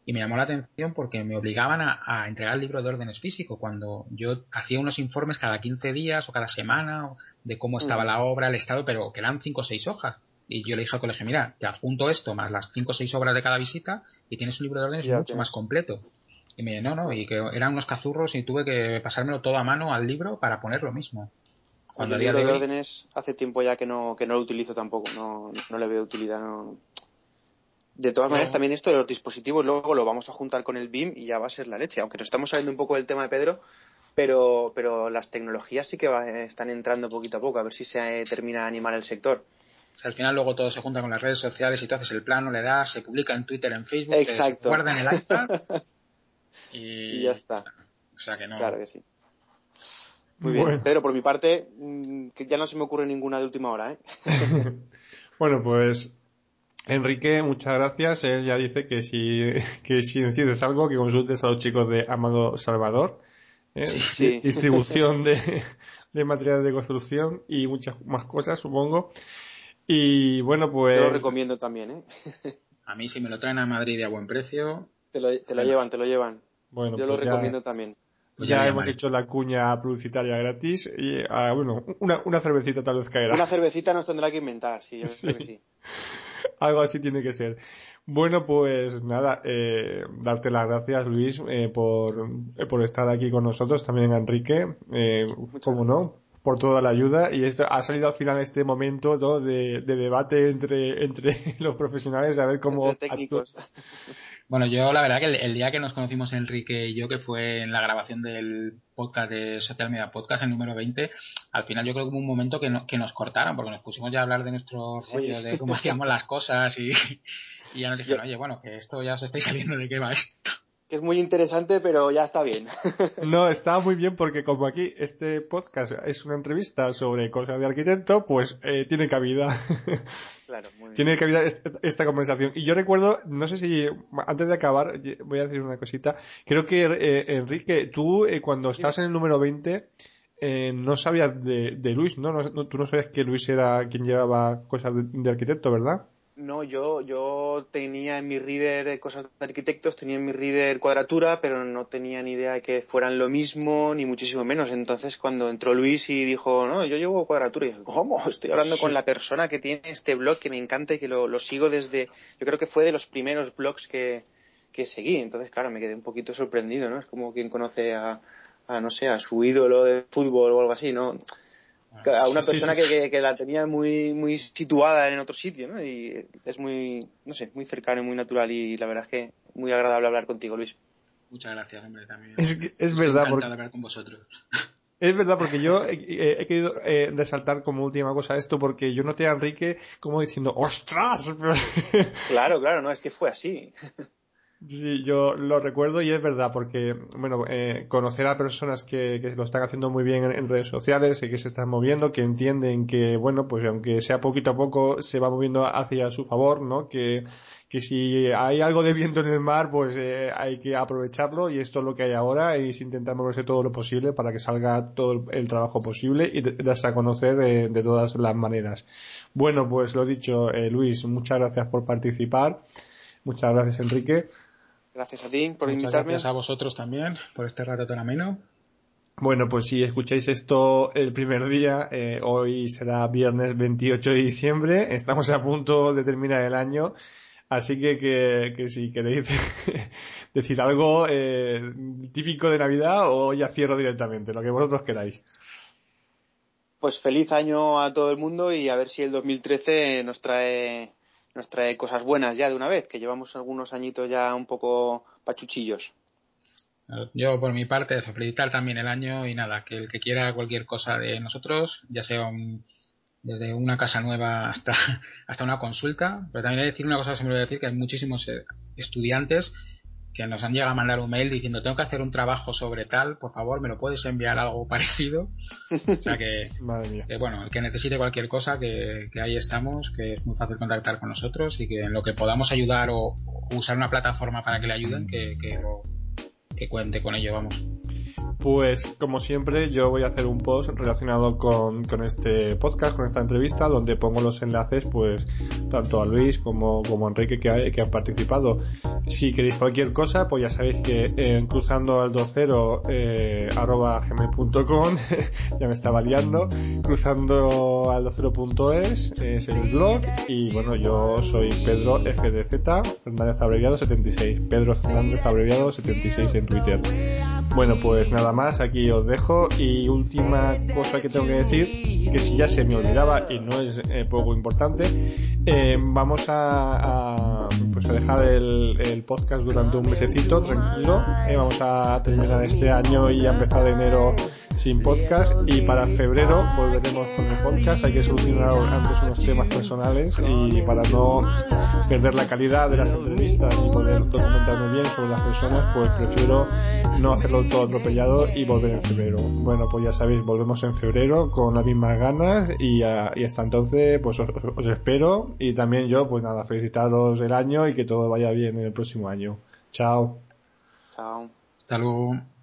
y me llamó la atención porque me obligaban a, a, entregar el libro de órdenes físico cuando yo hacía unos informes cada 15 días o cada semana de cómo estaba uh -huh. la obra, el estado, pero que eran 5 o 6 hojas. Y yo le dije al colegio, mira, te adjunto esto más las 5 o 6 obras de cada visita y tienes un libro de órdenes ya mucho tienes. más completo. Y me no, no, y que eran unos cazurros y tuve que pasármelo todo a mano al libro para poner lo mismo. Cuando el libro de, órdenes hace tiempo ya que no, que no lo utilizo tampoco, no, no le veo utilidad, no, de todas maneras, también esto de los dispositivos luego lo vamos a juntar con el BIM y ya va a ser la leche. Aunque nos estamos saliendo un poco del tema de Pedro, pero, pero las tecnologías sí que va, están entrando poquito a poco, a ver si se termina de animar el sector. O sea, al final luego todo se junta con las redes sociales y tú haces el plano, le das, se publica en Twitter, en Facebook, Exacto. se guarda en el iPad y... y ya está. O sea que no. Claro que sí. Muy bien, bueno. Pedro, por mi parte, mm, que ya no se me ocurre ninguna de última hora, ¿eh? bueno, pues Enrique, muchas gracias. Él ya dice que si, que si necesites algo, que consultes a los chicos de Amado Salvador. ¿eh? Sí. Distribución de, de materiales de construcción y muchas más cosas, supongo. Y bueno, pues. Lo recomiendo también, ¿eh? A mí, si me lo traen a Madrid a buen precio. Te lo, te lo llevan, te lo llevan. Bueno, Yo pues lo recomiendo también. Pues ya, ya hemos hecho la cuña publicitaria gratis y, ah, bueno, una, una cervecita tal vez caerá. Una cervecita nos tendrá que inventar, sí, yo sí. creo que sí. Algo así tiene que ser. Bueno, pues nada, eh, darte las gracias, Luis, eh, por, eh, por estar aquí con nosotros, también Enrique, eh, como no, por toda la ayuda y esto ha salido al final este momento ¿no? de, de debate entre, entre los profesionales a ver cómo Entre técnicos. Bueno, yo la verdad que el, el día que nos conocimos Enrique y yo, que fue en la grabación del podcast de Social Media Podcast, el número 20, al final yo creo que hubo un momento que, no- que nos cortaron porque nos pusimos ya a hablar de nuestro Sí. rollo, de cómo hacíamos las cosas y, y ya nos dijeron, oye, bueno, que esto ya os estáis saliendo de qué va esto. Que es muy interesante, pero ya está bien. No, está muy bien porque como aquí este podcast es una entrevista sobre cosas de arquitecto, pues eh, tiene cabida. Claro, muy bien. tiene cabida est- esta conversación. Y yo recuerdo, no sé si antes de acabar, voy a decir una cosita. Creo que eh, Enrique, tú eh, cuando estás en el número 20 eh, no sabías de, de Luis, ¿no? No, no- Tú no sabías que Luis era quien llevaba cosas de, de arquitecto, ¿verdad? No, yo, yo tenía en mi reader eh, cosas de arquitectos, tenía en mi reader cuadratura, pero no tenía ni idea de que fueran lo mismo, ni muchísimo menos. Entonces, cuando entró Luis y dijo, no, yo llevo cuadratura, y dije, ¿cómo? Estoy hablando Sí. con la persona que tiene este blog que me encanta y que lo, lo sigo desde, yo creo que fue de los primeros blogs que, que seguí. Entonces, claro, me quedé un poquito sorprendido, ¿no? Es como quien conoce a, a no sé, a su ídolo de fútbol o algo así, ¿no? A una Sí, persona sí. Que, que, que la tenía muy muy situada en otro sitio, ¿no? Y es muy, no sé, muy cercano y muy natural y la verdad es que muy agradable hablar contigo, Luis. Muchas gracias, hombre, también. Es, que- es verdad, porque hablar con vosotros. Es verdad, porque yo he querido eh, resaltar como última cosa esto, porque yo noté a Enrique como diciendo, ¡ostras! Claro, claro, no, es que fue así. Sí, yo lo recuerdo y es verdad, porque, bueno, eh, conocer a personas que, que lo están haciendo muy bien en, redes sociales y que se están moviendo, que entienden que, bueno, pues aunque sea poquito a poco, se va moviendo hacia su favor, ¿no? Que, que si hay algo de viento en el mar, pues eh, hay que aprovecharlo y esto es lo que hay ahora y es intentar moverse todo lo posible para que salga todo el, trabajo posible y darse a conocer eh, de todas las maneras. Bueno, pues lo dicho, eh, Luis, muchas gracias por participar. Muchas gracias, Enrique. Gracias a ti por Muchas invitarme. gracias a vosotros también por este rato tan ameno. Bueno, pues si escucháis esto el primer día, eh, hoy será viernes 28 de diciembre, estamos a punto de terminar el año, así que, que, que si queréis decir algo eh, típico de Navidad o ya cierro directamente, lo que vosotros queráis. Pues feliz año a todo el mundo y a ver si el 2013 nos trae nos trae cosas buenas ya de una vez, que llevamos algunos añitos ya un poco pachuchillos. Yo, por mi parte, eso, felicitar también el año y nada, que el que quiera cualquier cosa de nosotros, ya sea desde una casa nueva hasta, hasta una consulta, pero también hay que decir una cosa que se me olvidó decir, que hay muchísimos eh, estudiantes que nos han llegado a mandar un mail diciendo tengo que hacer un trabajo sobre tal, por favor, me lo puedes enviar algo parecido. O sea que, Madre mía. que, bueno, el que necesite cualquier cosa, que, que ahí estamos, que es muy fácil contactar con nosotros y que en lo que podamos ayudar o, o usar una plataforma para que le ayuden, que, que cuente con ello, vamos. Pues como siempre yo voy a hacer un post relacionado con, con este podcast, con esta entrevista, donde pongo los enlaces pues tanto a Luis como, a Enrique que, ha- que han participado. Si queréis cualquier cosa, pues ya sabéis que en cruzando al 20 eh, arroba gmail.com ya me estaba liando, cruzando al 20.es es el blog. Y bueno yo soy Pedro FDZ Fernández Abreviado 76 Pedro Fernández Abreviado 76 en Twitter. Bueno, pues nada más, aquí os dejo. Y última cosa que tengo que decir, que si ya se me olvidaba y no es eh, poco importante, eh, vamos a, a, pues a dejar el, el podcast durante un mesecito, tranquilo. Eh, vamos a terminar este año y a empezar enero sin podcast y para febrero volveremos con el podcast. Hay que solucionar antes unos temas personales y para no perder la calidad de las entrevistas y poder documentarme bien sobre las personas, pues prefiero no hacerlo todo atropellado y volver en febrero. Bueno, pues ya sabéis, volvemos en febrero con las mismas ganas y, ah, y hasta entonces pues os, os espero y también yo pues nada, felicitaros el año y que todo vaya bien en el próximo año. Chao. Chao. Hasta luego.